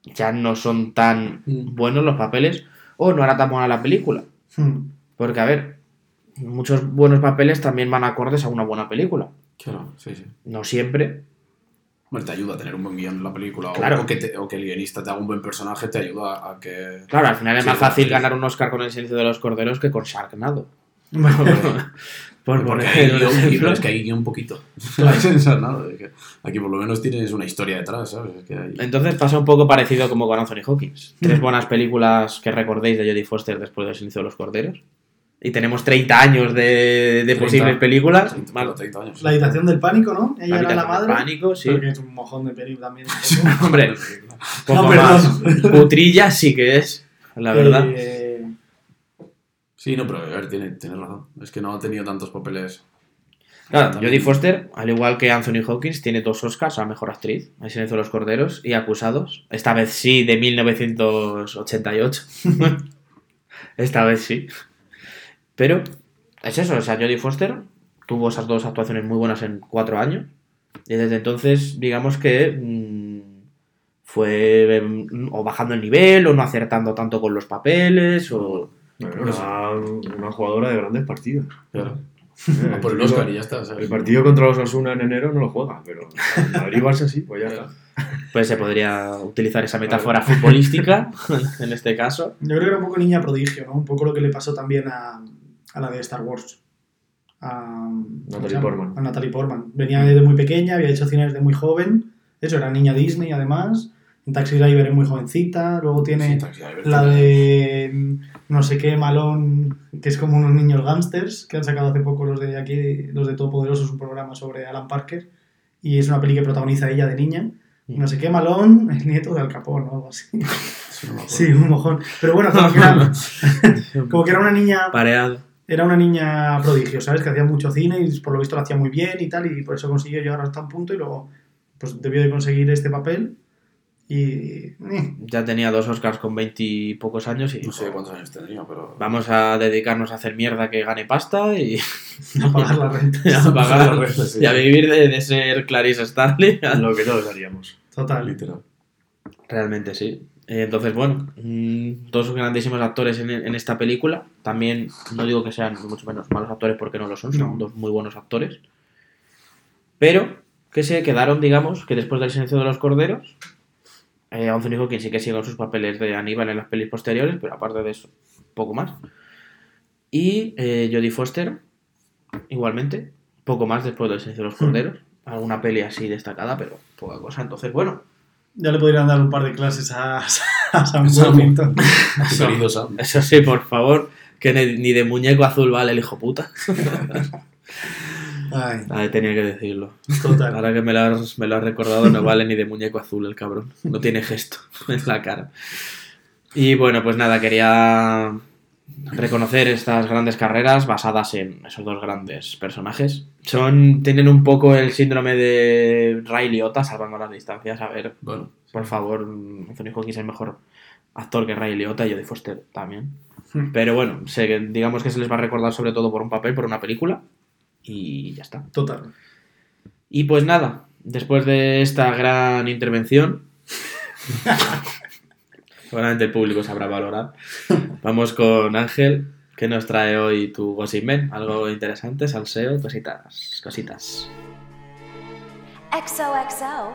ya no son tan Mm. buenos los papeles o no era tan buena la película. Ujú. Porque, a ver, muchos buenos papeles también van acordes a una buena película. Claro, sí, sí. No siempre. Hombre, te ayuda a tener un buen guion en la película. o- Claro. O, que te- o que el guionista te haga un buen personaje, te ayuda a, que. Claro, al final es más fácil ganar un Oscar con El silencio de los corderos que con Sharknado. Por Porque hay guion, pero es que hay guion un poquito. Aquí por lo menos tienes una historia detrás, ¿sabes? Es que hay- Entonces pasa un poco parecido como con Anthony Hawkins. Tres buenas películas que recordéis de Jodie Foster después del silencio de los corderos. Y tenemos 30 años de, de 30. posibles películas. 30, Más- 30 años. La habitación del pánico, ¿no? Ella La era la madre. del pánico, sí. Pero que es un mojón de peli también. un poco. Hombre, poco No, más. Putrilla sí que es, la verdad. Eh, Sí, no, pero a ver, tiene- tienes razón. Es que no ha tenido tantos papeles. Claro, También- Jodie Foster, al igual que Anthony Hawkins, tiene dos Oscars a Mejor Actriz, El silencio de los corderos y Acusados. Esta vez sí, de 1988. Esta vez sí. Pero es eso, o sea, Jodie Foster tuvo esas dos actuaciones muy buenas en cuatro años. Y desde entonces, digamos que mm, fue mm, o bajando el nivel o no acertando tanto con los papeles o... Bueno, una, una jugadora de grandes partidos. Claro. Eh, A por el Oscar y ya está, ¿sabes? El partido contra los Asuna en enero no lo juega, pero el Madrid-Barça sí, pues ya está. Pues se podría utilizar esa metáfora futbolística en este caso. yo creo que era un poco niña prodigio, ¿no? Un poco lo que le pasó también a, a la de Star Wars. A, ¿cómo Natalie? Portman. A Natalie Portman. Venía desde muy pequeña, había hecho cine desde muy joven. De hecho, era niña Disney además. En Taxi Driver es muy jovencita. Luego tiene Sí, la de mm, no sé qué Malón, que es como unos niños gángsters que han sacado hace poco los de aquí, los de Todopoderosos, un programa sobre Alan Parker. Y es una peli que protagoniza ella de niña. No sé qué Malón, el nieto de Al Capone o algo así. Sí, un mojón. Pero bueno, como que era, como que era una niña Pareado. Era una niña prodigio, ¿sabes? Que hacía mucho cine y por lo visto lo hacía muy bien y tal, y por eso consiguió llegar hasta un punto y luego pues debió de conseguir este papel. Y. eh, Ya tenía dos Oscars con 20 y pocos años y No sé cuántos años tendría, pero. vamos a dedicarnos a hacer mierda que gane pasta y, a pagar la renta. y a pagar la renta, sí. y a vivir de, de ser Clarice Starling. Lo que todos haríamos. Total. Literal. Realmente sí. Eh, Entonces, bueno, mm, dos grandísimos actores en, en esta película. También no digo que sean mucho menos malos actores porque no lo son, son No. dos muy buenos actores. Pero que se quedaron, digamos, que después del silencio de los corderos, eh, Anthony Hopkins sí que sigue sus papeles de Aníbal en las pelis posteriores, pero aparte de eso, poco más. Y eh, Jodie Foster, igualmente, poco más después del silencio de los corderos. Alguna peli así destacada, pero poca cosa. Entonces, bueno, Ya le podrían dar un par de clases a, a Sam. Worthington. Querido Sam. Eso sí, por favor, que ni, ni de muñeco azul vale el hijo puta. Ay, Ay, tenía que decirlo. total. Ahora que me lo, has, me lo has recordado, no vale ni de muñeco azul el cabrón. No tiene gesto en la cara. Y bueno, pues nada, quería reconocer estas grandes carreras basadas en esos dos grandes personajes. Son, tienen un poco el síndrome de Ray Liotta, salvando las distancias. A ver, Bueno, por favor, Anthony Hopkins es mejor actor que Ray Liotta y Jodie Foster también. Hmm. Pero bueno, sé que digamos que se les va a recordar sobre todo por un papel, por una película. Y ya está. Total. Y pues nada, después de esta gran intervención, seguramente el público sabrá valorar. Vamos con Ángel, que nos trae hoy tu Gossip Man. Algo interesante, salseo, cositas, cositas. XOXO.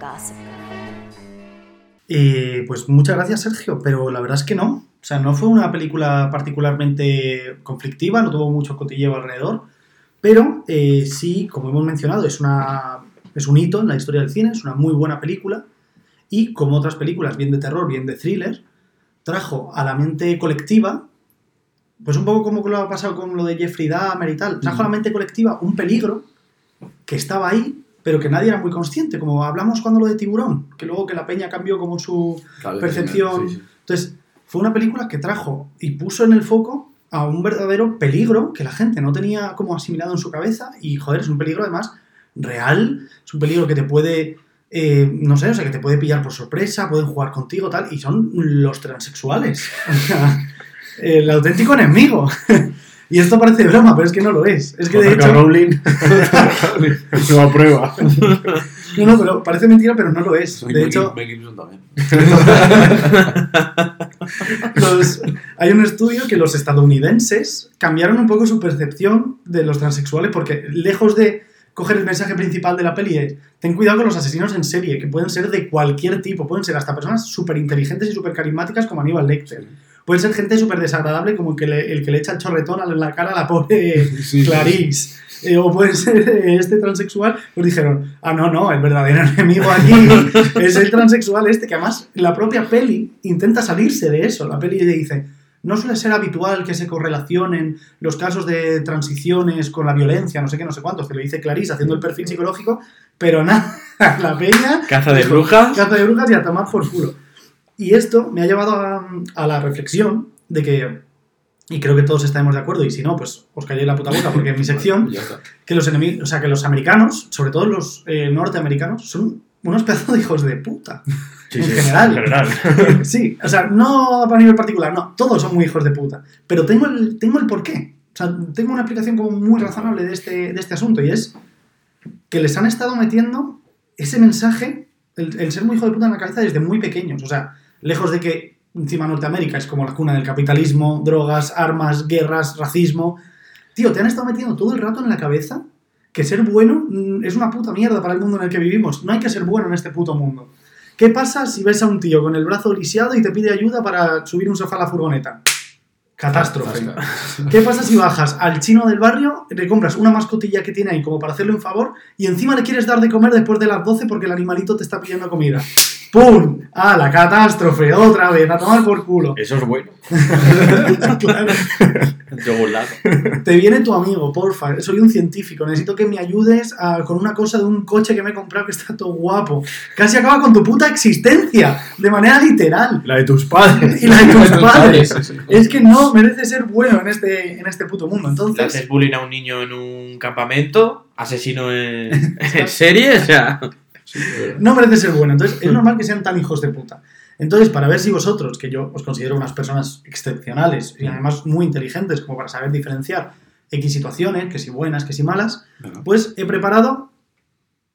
Gossip. Y pues muchas gracias, Sergio, pero la verdad es que no. O sea, no fue una película particularmente conflictiva, no tuvo mucho cotilleo alrededor, pero eh, sí, como hemos mencionado, es, una, es un hito en la historia del cine, es una muy buena película y como otras películas, bien de terror, bien de thriller, trajo a la mente colectiva, pues un poco como lo ha pasado con lo de Jeffrey Dahmer y tal, trajo a la mente colectiva un peligro que estaba ahí, pero que nadie era muy consciente, como hablamos cuando lo de Tiburón, que luego que la peña cambió como su claro, percepción. sí, sí. Entonces, fue una película que trajo y puso en el foco a un verdadero peligro que la gente no tenía como asimilado en su cabeza y, joder, es un peligro además real, es un peligro que te puede, eh, no sé, o sea, que te puede pillar por sorpresa, pueden jugar contigo, tal, y son los transexuales. O sea, el auténtico enemigo. Y esto parece broma, pero es que no lo es. Es que de hecho... Rowling lo aprueba. No, no, pero parece mentira, pero no lo es. Soy De Mel- hecho, Mel Gibson también. los- hay un estudio que los estadounidenses cambiaron un poco su percepción de los transexuales porque lejos de coger el mensaje principal de la peli es ten cuidado con los asesinos en serie, que pueden ser de cualquier tipo, pueden ser hasta personas súper inteligentes y súper carismáticas como Aníbal Lecter. Pueden ser gente súper desagradable como el que, le, el que le echa el chorretón en la cara a la pobre Sí, sí. Clarice. Eh, o puede ser eh, este transexual, pues dijeron, ah, no, no, el verdadero enemigo aquí es el transexual este, que además la propia peli intenta salirse de eso. La peli le dice, no suele ser habitual que se correlacionen los casos de transiciones con la violencia, no sé qué, no sé cuántos, que lo dice Clarice haciendo el perfil psicológico, pero nada, la peña... Caza de dijo, brujas. Caza de brujas y a tomar por culo. Y esto me ha llevado a, a la reflexión de que, y creo que todos estaremos de acuerdo, y si no, pues os calléis la puta boca porque es mi sección, que los enemigos, o sea, que los americanos, sobre todo los eh, norteamericanos, son unos pedazos de hijos de puta. Sí, En sí, general. En general. Sí, o sea, no a nivel particular, no, todos son muy hijos de puta. Pero tengo el, tengo el porqué. O sea, tengo una explicación como muy razonable de este, de este asunto y es que les han estado metiendo ese mensaje, el, el ser muy hijo de puta en la cabeza desde muy pequeños. O sea, lejos de que encima Norteamérica es como la cuna del capitalismo, drogas, armas, guerras, racismo. Tío, te han estado metiendo todo el rato en la cabeza que ser bueno mm, es una puta mierda para el mundo en el que vivimos. No hay que ser bueno en este puto mundo. ¿Qué pasa si ves a un tío con el brazo lisiado y te pide ayuda para subir un sofá a la furgoneta? Catástrofe. ¿Qué pasa si bajas al chino del barrio, le compras una mascotilla que tiene ahí como para hacerle un favor y encima le quieres dar de comer después de las 12 porque el animalito te está pidiendo comida? ¡Pum! ¡Ah, la catástrofe! Otra vez, a tomar por culo. Eso es bueno. Claro. Te viene tu amigo, porfa. Soy un científico. Necesito que me ayudes a- con una cosa de un coche que me he comprado que está todo guapo. Casi acaba con tu puta existencia. De manera literal. La de tus padres. Y la de tus padres. Es que no merece ser bueno en este, en este puto mundo. Le Entonces, haces bullying a un niño en un campamento, asesino en, en serie, o sea. Sí, no merece ser bueno. Entonces, es normal que sean tan hijos de puta. Entonces, para ver si vosotros, que yo os considero unas personas excepcionales y además muy inteligentes, como para saber diferenciar X situaciones, que si buenas, que si malas, Venga. pues he preparado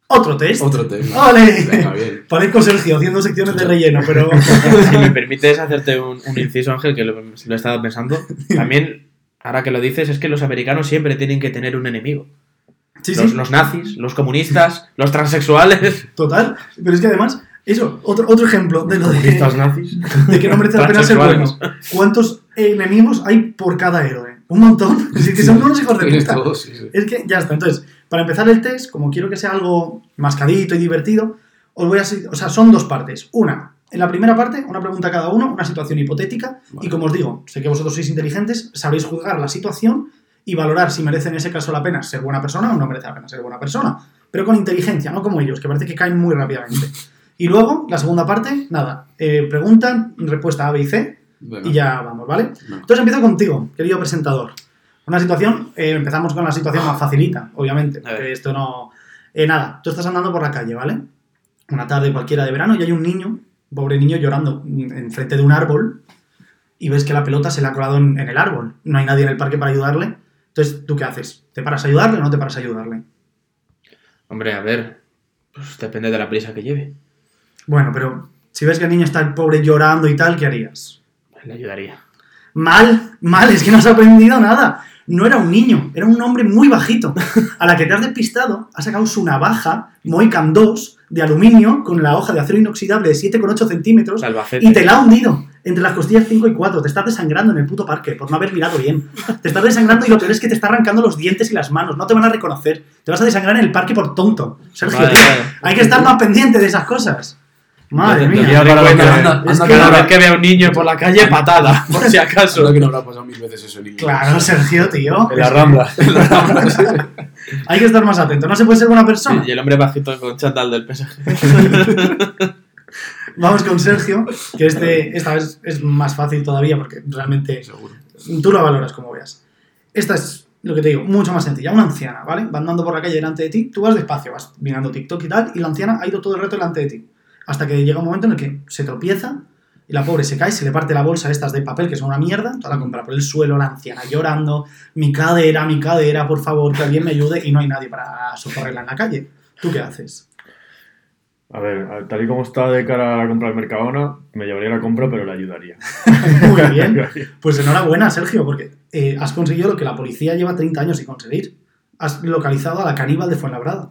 otro test. Otro tema. ¡Ole! Venga, bien. Parezco Sergio haciendo secciones de relleno, pero. Si me permites hacerte un, un inciso, Ángel, que lo, lo he estado pensando, también, ahora que lo dices, es que los americanos siempre tienen que tener un enemigo. Sí, los, sí, los nazis, los comunistas, los transexuales. total. Pero es que además, eso, otro, otro ejemplo de lo de, Comunistas nazis. de que no merece la pena ser. ¿Cuántos enemigos hay por cada héroe? Un montón. Es que son unos hijos de puta. Es que ya está. Entonces, para empezar el test, como quiero que sea algo mascadito y divertido, os voy a. O sea, son dos partes. Una, en la primera parte, una pregunta a cada uno, una situación hipotética. Vale. Y como os digo, sé que vosotros sois inteligentes, sabréis juzgar la situación y valorar si merece en ese caso la pena ser buena persona o no merece la pena ser buena persona. Pero con inteligencia, no como ellos, que parece que caen muy rápidamente. Y luego, la segunda parte, nada, eh, pregunta, respuesta A, B y C, y ya vamos, ¿vale? Entonces empiezo contigo, querido presentador. Una situación, eh, empezamos con la situación más facilita, obviamente, porque esto no... eh, nada, tú estás andando por la calle, ¿vale? Una tarde cualquiera de verano y hay un niño, un pobre niño llorando enfrente de un árbol y ves que la pelota se le ha colado en, en el árbol. No hay nadie en el parque para ayudarle. Entonces, ¿tú qué haces? ¿Te paras a ayudarle o no te paras a ayudarle? Hombre, a ver, pues depende de la prisa que lleve. Bueno, pero si ves que el niño está el pobre llorando y tal, ¿qué harías? Le ayudaría. Mal, mal, es que no has aprendido nada. No era un niño, era un hombre muy bajito. A la que te has despistado, ha sacado su navaja Moican 2 de aluminio con la hoja de acero inoxidable de 7,8 centímetros y te la ha hundido entre las costillas 5 y 4. Te estás desangrando en el puto parque por no haber mirado bien. Te estás desangrando y lo peor es que te está arrancando los dientes y las manos. No te van a reconocer. Te vas a desangrar en el parque por tonto. Sergio, Vale, tío, vale. hay que estar más pendiente de esas cosas. Madre mía. yo cuento, anda- es anda que que Cada vez que vea un niño por la calle, patada, por si acaso. Solo que no habrá pasado mil veces eso inglés. Claro, Sergio, tío. En la que Rambla. Hay que estar más atento. No se puede ser buena persona. Y el hombre bajito con chándal del PSG. Vamos con Sergio, que este, esta vez es más fácil todavía porque realmente Seguro. tú lo valoras como veas. Esta es lo que te digo, mucho más sencilla. Una anciana, ¿vale? Va andando por la calle delante de ti, tú vas despacio, vas mirando TikTok y tal, y la anciana ha ido todo el rato delante de ti. Hasta que llega un momento en el que se tropieza y la pobre se cae, se le parte la bolsa estas de papel que son una mierda, toda la compra por el suelo, la anciana llorando, mi cadera, mi cadera, por favor, que alguien me ayude, y no hay nadie para socorrerla en la calle. ¿Tú qué haces? A ver, tal y como está de cara a la compra del Mercadona, me llevaría la compra, pero le ayudaría. Muy bien. Pues enhorabuena, Sergio, porque eh, has conseguido lo que la policía lleva 30 años sin conseguir. Has localizado a la caníbal de Fuenlabrada,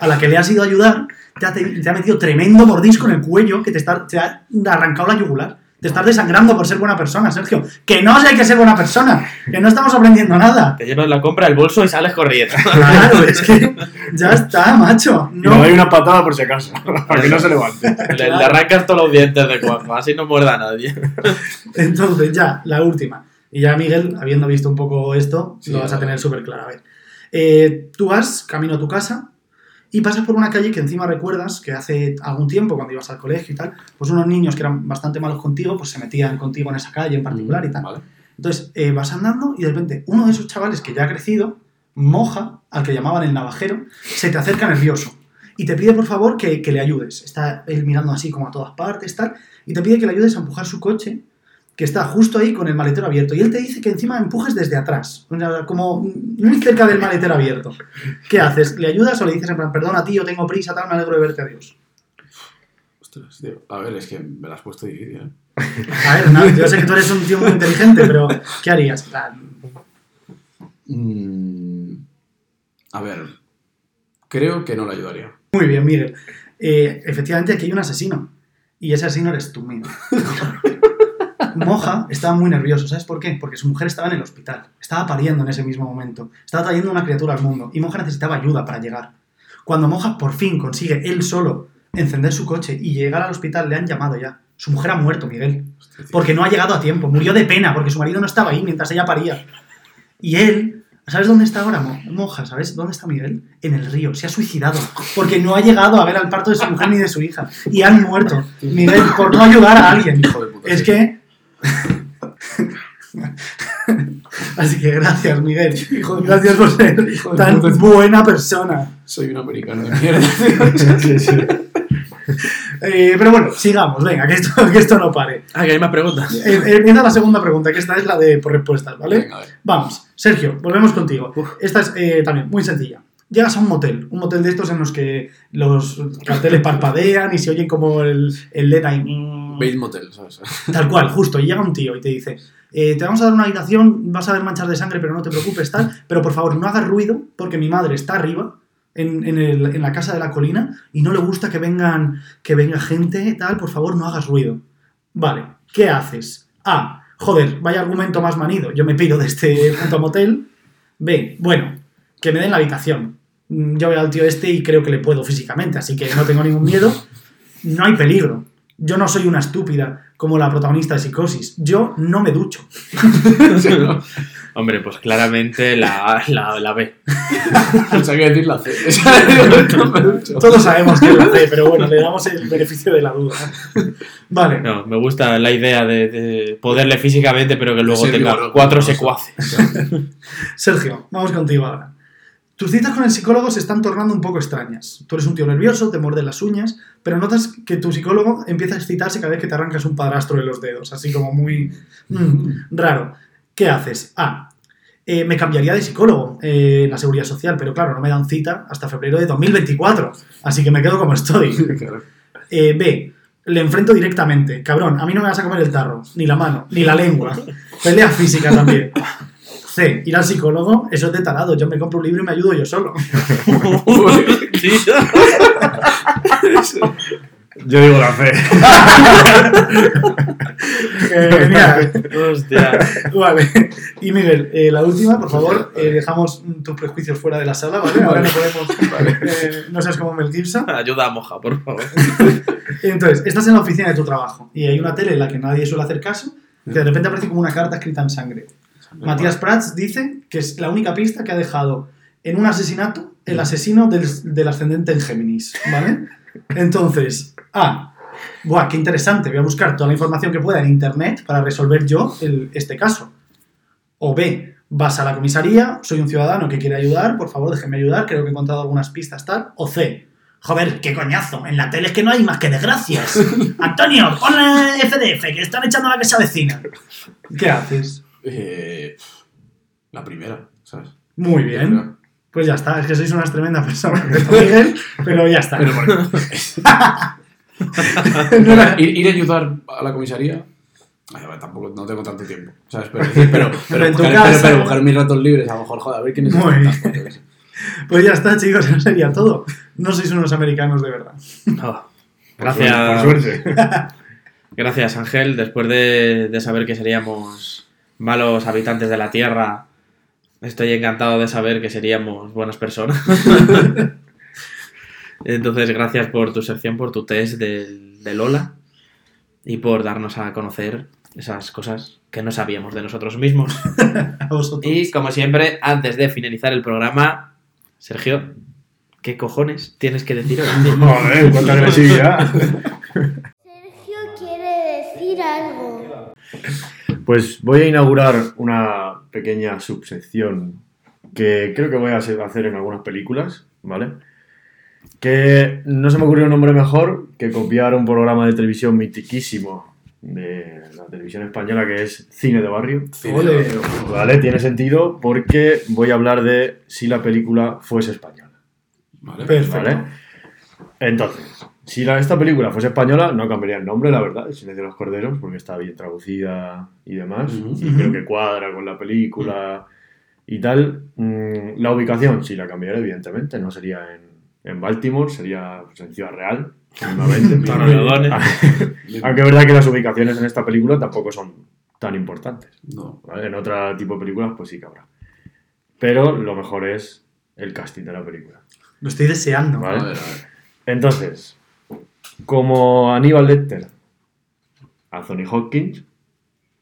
a la que le has ido a ayudar, te ha, te- te ha metido tremendo mordisco en el cuello que te, está, te ha arrancado la yugular. Te estás desangrando por ser buena persona, Sergio. Que no hay que ser buena persona, que no estamos aprendiendo nada. Te llevas la compra, el bolso y sales corriendo. Claro, es que ya está, macho. No, doy una patada por si acaso, para que no se levante. Le, le arrancas todos los dientes de cuajo, así no muerda a nadie. Entonces, ya, la última. Y ya, Miguel, habiendo visto un poco esto, Sí, lo vas a tener súper claro. A ver. Eh, tú vas camino a tu casa y pasas por una calle que encima recuerdas que hace algún tiempo, cuando ibas al colegio y tal, pues unos niños que eran bastante malos contigo, pues se metían contigo en esa calle en particular y tal. Vale. Entonces, eh, vas andando y de repente uno de esos chavales que ya ha crecido, moja, al que llamaban el navajero, se te acerca nervioso y te pide por favor que, que le ayudes. Está él mirando así como a todas partes, tal, y te pide que le ayudes a empujar su coche, que está justo ahí con el maletero abierto. Y él te dice que encima empujes desde atrás, como muy cerca del maletero abierto. ¿Qué haces? ¿Le ayudas o le dices en plan, perdona tío, tengo prisa, tal, me alegro de verte, adiós? Ostras, tío. A ver, es que me la has puesto difícil, ¿eh? A ver, no, yo sé que tú eres un tío muy inteligente, pero ¿qué harías? Plan, Mm, a ver. Creo que no le ayudaría. Muy bien, Miguel. Eh, efectivamente, aquí hay un asesino. Y ese asesino eres tú, Miguel. Moja estaba muy nervioso. ¿Sabes por qué? Porque su mujer estaba en el hospital. Estaba pariendo en ese mismo momento. Estaba trayendo una criatura al mundo. Y Moja necesitaba ayuda para llegar. Cuando Moja por fin consigue él solo encender su coche y llegar al hospital, le han llamado ya. Su mujer ha muerto, Miguel. Porque no ha llegado a tiempo. Murió de pena porque su marido no estaba ahí mientras ella paría. Y él, ¿sabes dónde está ahora, Mo- Moja? ¿Sabes dónde está Miguel? En el río. Se ha suicidado. Porque no ha llegado a ver al parto de su mujer ni de su hija. Y han muerto. Miguel, por no ayudar a alguien. Es que. Así que gracias, Miguel. Gracias por ser Hijo tan puta. buena persona. Soy un americano de mierda. Sí, sí. Eh, pero bueno, sigamos, venga, que esto, que esto no pare. Ah, que hay más preguntas. Eh, eh, Empieza la segunda pregunta, que esta es la de por respuestas, ¿vale? Venga, a ver. Vamos, Sergio, volvemos contigo. Esta es eh, también muy sencilla. Llegas a un motel, un motel de estos en los que los carteles parpadean y se oyen como el, el LED ahí. Bates Motel, ¿sabes? Tal cual, justo. Y llega un tío y te dice: eh, Te vamos a dar una habitación, vas a ver manchas de sangre, pero no te preocupes, tal. Pero por favor, no hagas ruido, porque mi madre está arriba, en, en el- en la casa de la colina, y no le gusta que vengan que venga gente, tal. Por favor, no hagas ruido. Vale, ¿qué haces? A. Joder, vaya argumento más manido. Yo me pido de este puto motel. B. Bueno, que me den la habitación. Mm, Yo veo al tío este y creo que le puedo físicamente, así que no tengo ningún miedo. No hay peligro. Yo no soy una estúpida como la protagonista de Psicosis. Yo no me ducho. Hombre, pues claramente la, la, la B. Pensaba que decir la C. No me ducho. Todos sabemos que es la C, pero bueno, le damos el beneficio de la duda. Vale. No, me gusta la idea de, de poderle físicamente, pero que luego Sí, tenga cuatro secuaces. Sergio, vamos contigo ahora. Tus citas con el psicólogo se están tornando un poco extrañas. Tú eres un tío nervioso, te muerden las uñas, pero notas que tu psicólogo empieza a excitarse cada vez que te arrancas un padrastro de los dedos, así como muy mm, raro. ¿Qué haces? A. eh, me cambiaría de psicólogo eh, en la seguridad social, pero claro, no me dan cita hasta febrero de 2024, así que me quedo como estoy. Eh, B. Le enfrento directamente. Cabrón, a mí no me vas a comer el tarro, ni la mano, ni la lengua. Pelea física también. C. Ir al psicólogo, eso es de tarado. Yo me compro un libro y me ayudo yo solo. Yo digo la fe. Genial. Hostia. Vale. Y Miguel, eh, la última, por favor, eh, dejamos tus prejuicios fuera de la sala, ¿vale? Ahora no podemos. eh, no seas como Mel Gibson. Ayuda a Moja, por favor. Entonces, estás en la oficina de tu trabajo y hay una tele en la que nadie suele hacer caso. Que de repente aparece como una carta escrita en sangre. Matías Prats dice que es la única pista que ha dejado en un asesinato el asesino del, del ascendente en Géminis, ¿vale? Entonces, A. Buah, qué interesante. Voy a buscar toda la información que pueda en internet para resolver yo el- este caso. O B. Vas a la comisaría, soy un ciudadano que quiere ayudar, por favor déjenme ayudar, creo que he encontrado algunas pistas tal. O C. Joder, qué coñazo, en la tele es que no hay más que desgracias. Antonio, ponle FDF, que están echando a la que se avecina. ¿Qué haces? Eh, la primera, ¿sabes? Muy bien. Pues ya está, es que sois unas tremendas personas, Miguel, pero ya está. Pero No era- ir, ir a ayudar a la comisaría. Ay, tampoco no tengo tanto tiempo. ¿Sabes? Pero, pero, pero, Pero en tu buscar, casa- pero- pero buscar mis ratos libres, a lo mejor, joder, a ver quién es Muy bien. Pues ya está, chicos, eso sería todo. No sois unos americanos de verdad. Por Gracias. suerte. Gracias, Ángel. Después de, de saber que seríamos malos habitantes de la Tierra, estoy encantado de saber que seríamos buenas personas. Entonces, gracias por tu sección, por tu test del- de, Lola y por darnos a conocer esas cosas que no sabíamos de nosotros mismos. Y como siempre, antes de finalizar el programa, Sergio, ¿qué cojones tienes que decir hoy? Joder, cuánta agresividad. Sergio quiere decir algo. Pues voy a inaugurar una pequeña subsección que creo que voy a hacer en algunas películas, ¿vale? Que no se me ocurrió un nombre mejor que copiar un programa de televisión mitiquísimo de la televisión española que es Cine de Barrio. Ole. ¿Vale? Tiene sentido porque voy a hablar de si la película fuese española. Vale. Perfecto. ¿Vale? Entonces, si la- esta película fuese española, no cambiaría el nombre, la verdad, El Silencio de los Corderos, porque está bien traducida y demás. Y creo que cuadra con la película y tal. Mm, la ubicación sí la cambiaría, evidentemente. No sería en, en Baltimore, sería pues, en Ciudad Real, mismamente. Aunque es verdad que las ubicaciones en esta película tampoco son tan importantes. No. ¿vale? En otro tipo de películas, pues sí que habrá. Pero lo mejor es el casting de la película. Lo estoy deseando. Vale. A ver, a ver. Entonces, como Aníbal Lecter, Anthony Hopkins,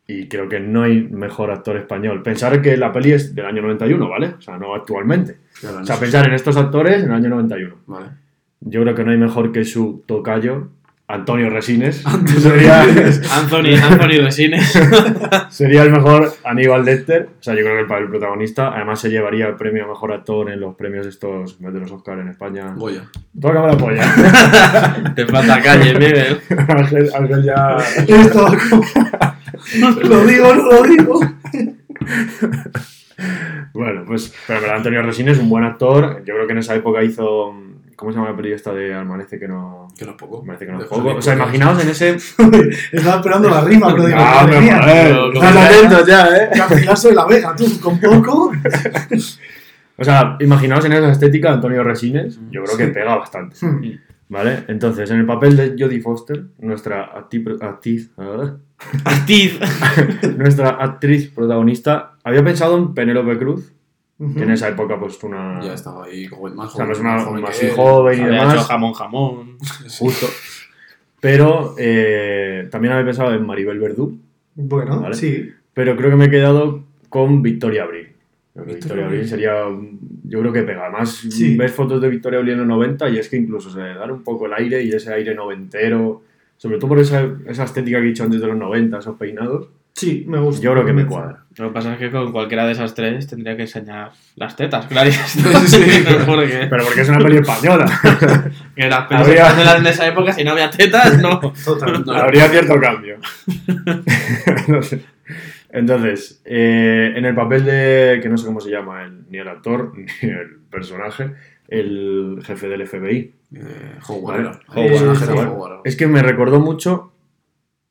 y creo que no hay mejor actor español. Pensar que la peli es del año 91, ¿vale? O sea, no actualmente. Claro, O sea, pensar en estos actores en el año 91. Vale. Yo creo que no hay mejor que su tocayo, Antonio Resines. sería, Anthony, Anthony Resines. sería el mejor Aníbal Lecter. O sea, yo creo que el, protagonista. Además, se llevaría el premio a mejor actor en los premios estos de los Oscar en España. Goya. Tócame la polla. Te falta calle, Miguel. Ángel, Ángel ya. Esto, lo digo, no lo digo. Bueno, pues. Pero verdad, Antonio Resines es un buen actor. Yo creo que en esa época hizo. ¿Cómo se llama la peli esta de Amanece que no. Que no es poco. Parece que no es De poco. José O sea, imaginaos en ese. Estaba esperando la rima, pero digo, Ah, pero estás ¿cómo atentos ya, ¿eh? Que al final soy la vega, tú, con poco. O sea, imaginaos en esa estética de Antonio Resines, yo creo que pega bastante. Hmm. ¿Vale? Entonces, en el papel de Jodie Foster, nuestra actriz, Activ. nuestra actriz protagonista, había pensado en Penélope Cruz, Ujú. que en esa época, pues, una. Ya estaba ahí como más o sea, joven. no es una, más joven que él. joven y Había hecho demás, jamón, jamón. justo. Pero eh, también había pensado en Maribel Verdú, Bueno, Vale. sí. pero creo que me he quedado con Victoria Abril. Victoria Victoria Abril. Sería, yo creo que pega. Además, Sí. ves fotos de Victoria Abril en los 90 y es que incluso se le da un poco el aire y ese aire noventero, sobre todo por esa, esa estética que he dicho antes de los 90, esos peinados, Sí, me gusta. yo creo que me cuadra. Lo que pasa es que con cualquiera de esas tres tendría que enseñar las tetas, claro. Sí. Porque Pero porque es una peli española, que las pelis Habría- españolas en esa época, si no había tetas, no. Total. No, habría cierto cambio. Entonces, Entonces, eh, en el papel de, que no sé cómo se llama, el- ni el actor ni el personaje, el jefe del FBI. Eh, Howard era. Howard, Howard. Howard. Es que me recordó mucho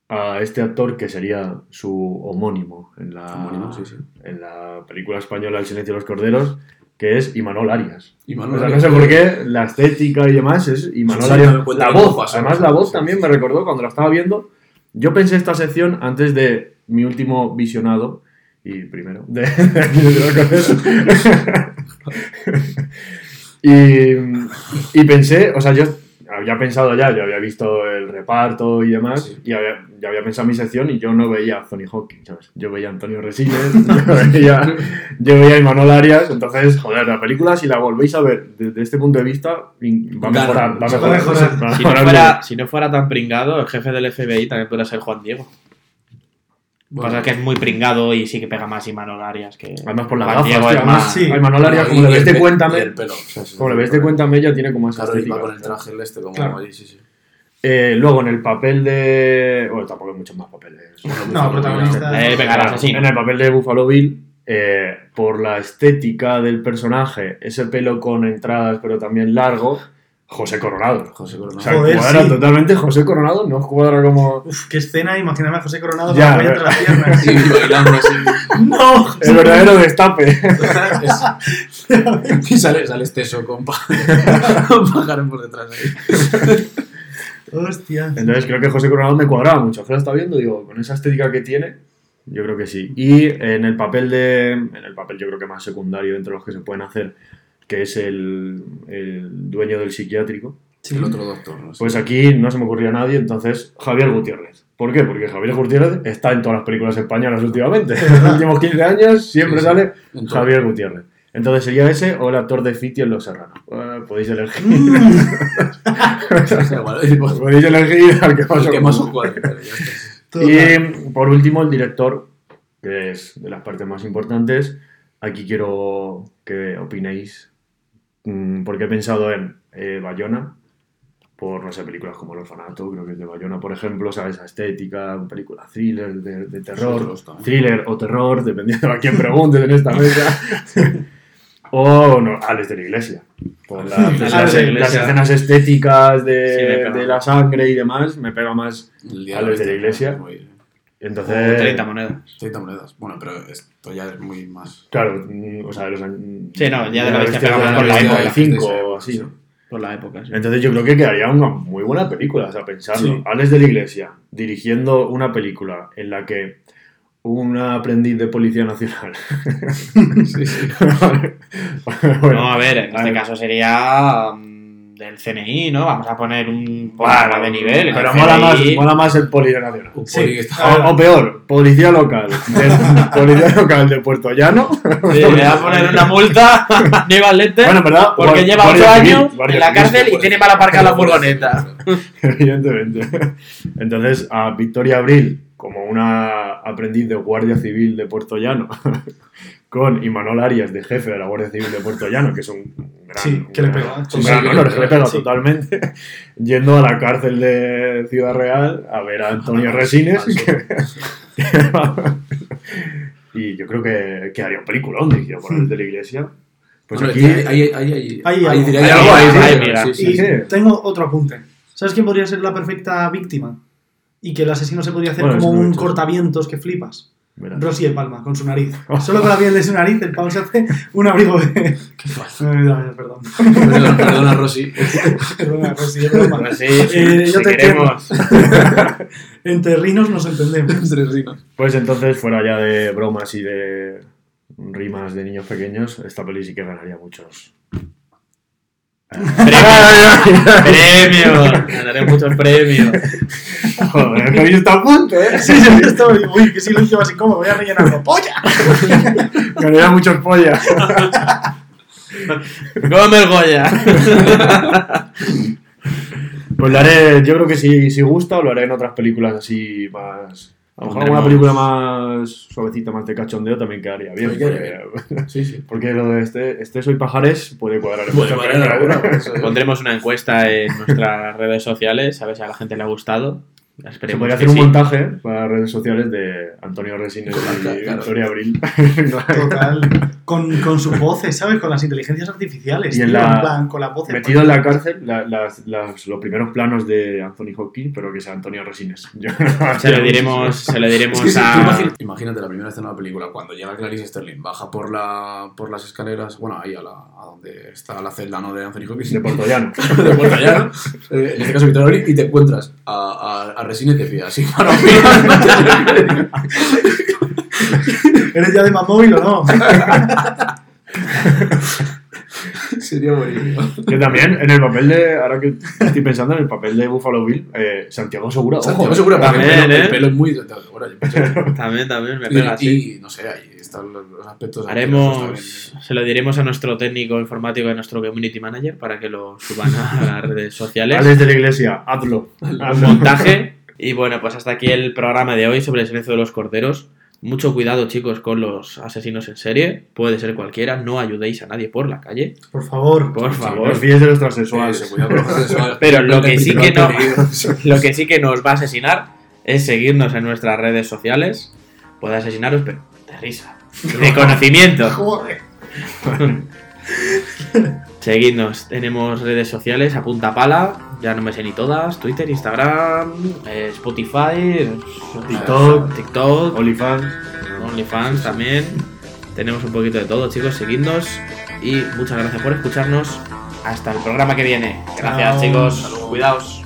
a este actor que sería su homónimo en la, Homónimo, sí, sí. en la película española El silencio de los corderos, que es Imanol Arias. O sea, no sé por qué, la estética y demás es Imanol Sí, Arias. La voz, pasa. además la voz también me recordó cuando la estaba viendo. Yo pensé esta sección antes de mi último visionado y primero de, de los y, y pensé, o sea, yo había pensado ya, yo había visto el reparto y demás, Sí. y había, ya había pensado mi sección y yo no veía a Tony Hawking, ¿sabes? Yo veía a Antonio Resines, yo veía, yo veía a Imanol Arias, entonces, joder, la película, si la volvéis a ver desde este punto de vista, va a Claro, mejorar, va a mejorar. mejorar. va a Si no, mejorar fuera, si no fuera tan pringado, el jefe del FBI también podría ser Juan Diego. Bueno, pasa que es muy pringado y sí que pega más Imanol Arias que. Además por tío, es además, más- sí. a Imanol Arias, como le ves de Cuéntame, el pelo, o sea, sí, como le ves de. Cuéntame, ya tiene como esa Claro, y va estética. con el traje el este, como Claro. ahí, sí, sí. Eh, luego, en el papel de... Bueno, tampoco hay muchos más papeles. No, protagonista. Eh, venga, el asesino. En el papel de Buffalo Bill, eh, por la estética del personaje, ese pelo con entradas pero también largo, José Coronado. José O Coronado. sea, Joder, cuadra sí. totalmente José Coronado, no cuadra como... Uf, qué escena, imagíname a José Coronado con la entre las piernas. Sí, bailando así. ¡No! El verdadero destape. Es- y sale, sale esteso con, pa- con pájaro por detrás ahí. Hostia. Entonces creo que José Coronado me cuadraba mucho. Ahora está viendo, digo, con esa estética que tiene, yo creo que sí. Y en el papel de. En el papel, yo creo que más secundario entre los que se pueden hacer, que es el, el dueño del psiquiátrico. Sí. El otro doctor, no sé. Pues aquí no se me ocurría a nadie, entonces Javier Gutiérrez. ¿Por qué? Porque Javier Gutiérrez está en todas las películas españolas últimamente. En los últimos 15 años siempre Sí, sale. Javier Gutiérrez. Entonces sería ese o el actor de Fiti en Los Serranos. Bueno, podéis elegir. Pues, podéis elegir al que más el que os cuadre. Y por último, el director, que es de las partes más importantes. Aquí quiero que opinéis, porque he pensado en eh, Bayona, por, no sé, películas como El Orfanato, creo que es de Bayona, por ejemplo, ¿sabes? Esa estética, película thriller, de, de terror, thriller o terror, dependiendo a quién preguntes en esta mesa. o no, Alex de la Iglesia. Por la- la las, escenas estéticas de, la sangre y demás, me pega más Alex de la Iglesia. muy- entonces, 30 monedas. 30 monedas. Bueno, pero esto ya es muy más. Claro, mm, o sea, de los años. Sí, no, ya de la bestia pegamos por la época, 95 sí, o así, sí. ¿no? Por la época, sí. Entonces yo creo que quedaría una muy buena película, o sea, pensarlo. Sí. Alex de la Iglesia dirigiendo una película en la que un aprendiz de Policía Nacional. Sí, sí. bueno, no, a ver, en este caso sería. mm, del CNI, ¿no? Vamos a poner un programa de nivel. Pero mola más, mola más el Policía Nacional. Sí. poli que está- O, o peor, Policía Local. de- policía Local de Puerto Llano. Sí, le va a poner una multa a Aníbal Bueno, en verdad, porque lleva guardia 8 civil, años guardia en la cárcel y tiene para aparcar la furgoneta. Evidentemente. Entonces, a Victoria Abril, como una aprendiz de Guardia Civil de Puerto Llano, con Imanol Arias, de jefe de la Guardia Civil de Puerto Llano, que es un gran, Sí, que le pega. Sí, un sí, gran le honor, que le pega Sí. totalmente, yendo a la cárcel de Ciudad Real a ver a Antonio Resines. y yo creo que, que haría un peliculón dirigido por el de la iglesia. Pues Bueno, aquí... Hay que algo ahí, sí, sí, sí, mira. sí, sí. Y sí. tengo otro apunte. ¿Sabes quién podría ser la perfecta víctima? Y que el asesino se podría hacer Bueno, como un cortavientos que flipas. Rosy de Palma, con su nariz. Solo con la piel de su nariz, el pavo se hace un abrigo de. Ay, Perdón. Perdona, perdona, Rosy. Perdona, Rosy, es broma. Sí, Eh, yo si te queremos. Entre rinos nos entendemos. Tres rinos. Pues entonces, fuera ya de bromas y de rimas de niños pequeños, esta peli sí que ganaría muchos. Premios. Ganaré muchos premios. Joder, que habéis estado a punto, ¿eh? Sí, sí, yo estaba digo, uy, qué silencio más incómodo, voy a rellenarlo. ¡Polla! Ganaría muchos pollas. Come el Goya. Pues lo haré, yo creo que si, si gusta, lo haré en otras películas así más. A lo mejor alguna película más suavecita, más de cachondeo también quedaría bien. Sí, quedaría porque, Sí, sí. porque lo de este, este Soy Pajares puede cuadrar en Puede cuadrar alguna, eso. Pondremos una encuesta en nuestras redes sociales, a ver si a la gente le ha gustado. Se Esperemos podría que hacer un sí. montaje para redes sociales de Antonio Resines y claro. Victoria Abril. Total. Con, con sus voces, ¿sabes? Con las inteligencias artificiales. Y en tío, la- plan, con las voces. Metido en la cárcel, la- las- las- los primeros planos de Anthony Hopkins, pero que sea Antonio Resines. Yo- Se lo diremos, se lo diremos sí, a. imagínate la primera escena de la película, cuando llega Clarice Sterling, baja por, la, por las escaleras, bueno, ahí a, la, a donde está la celda ¿no? de Anthony Hopkins, De Puerto Llano. de Puerto Llano, eh, en este caso Victoria Abril, y te encuentras a, a, a Resines y te pide así, para. ¿Eres ya de Mamóvil o no? Sería buenísimo. Que también en el papel de, ahora que estoy pensando en el papel de Buffalo Bill, eh, Santiago Segura. ojo, Santiago eh. Segura, el También, pelo, ¿eh? el pelo es muy... Bueno, yo que- También, también, me pega y, así. y, no sé, ahí están los, los aspectos... Haremos, se lo diremos a nuestro técnico informático y a nuestro community manager para que lo suban a las redes sociales. Alex de la Iglesia, hazlo. un Hazlo. montaje. Y bueno, pues hasta aquí el programa de hoy sobre el silencio de los corderos. Mucho cuidado, chicos, con los asesinos en serie. Puede ser cualquiera. No ayudéis a nadie por la calle. Por favor. Por No favor. fíes de los transexuales. Pero lo que sí que no-. Lo que sí que nos va a asesinar es seguirnos en nuestras redes sociales. Puede asesinaros, pero de risa. De conocimiento. Joder. Seguidnos, tenemos redes sociales a punta pala, ya no me sé ni todas, Twitter, Instagram, eh, Spotify, TikTok. TikTok, OnlyFans. OnlyFans también. Tenemos un poquito de todo, chicos, seguidnos y muchas gracias por escucharnos. Hasta el programa que viene. Gracias, Chao. chicos. Cuidaos.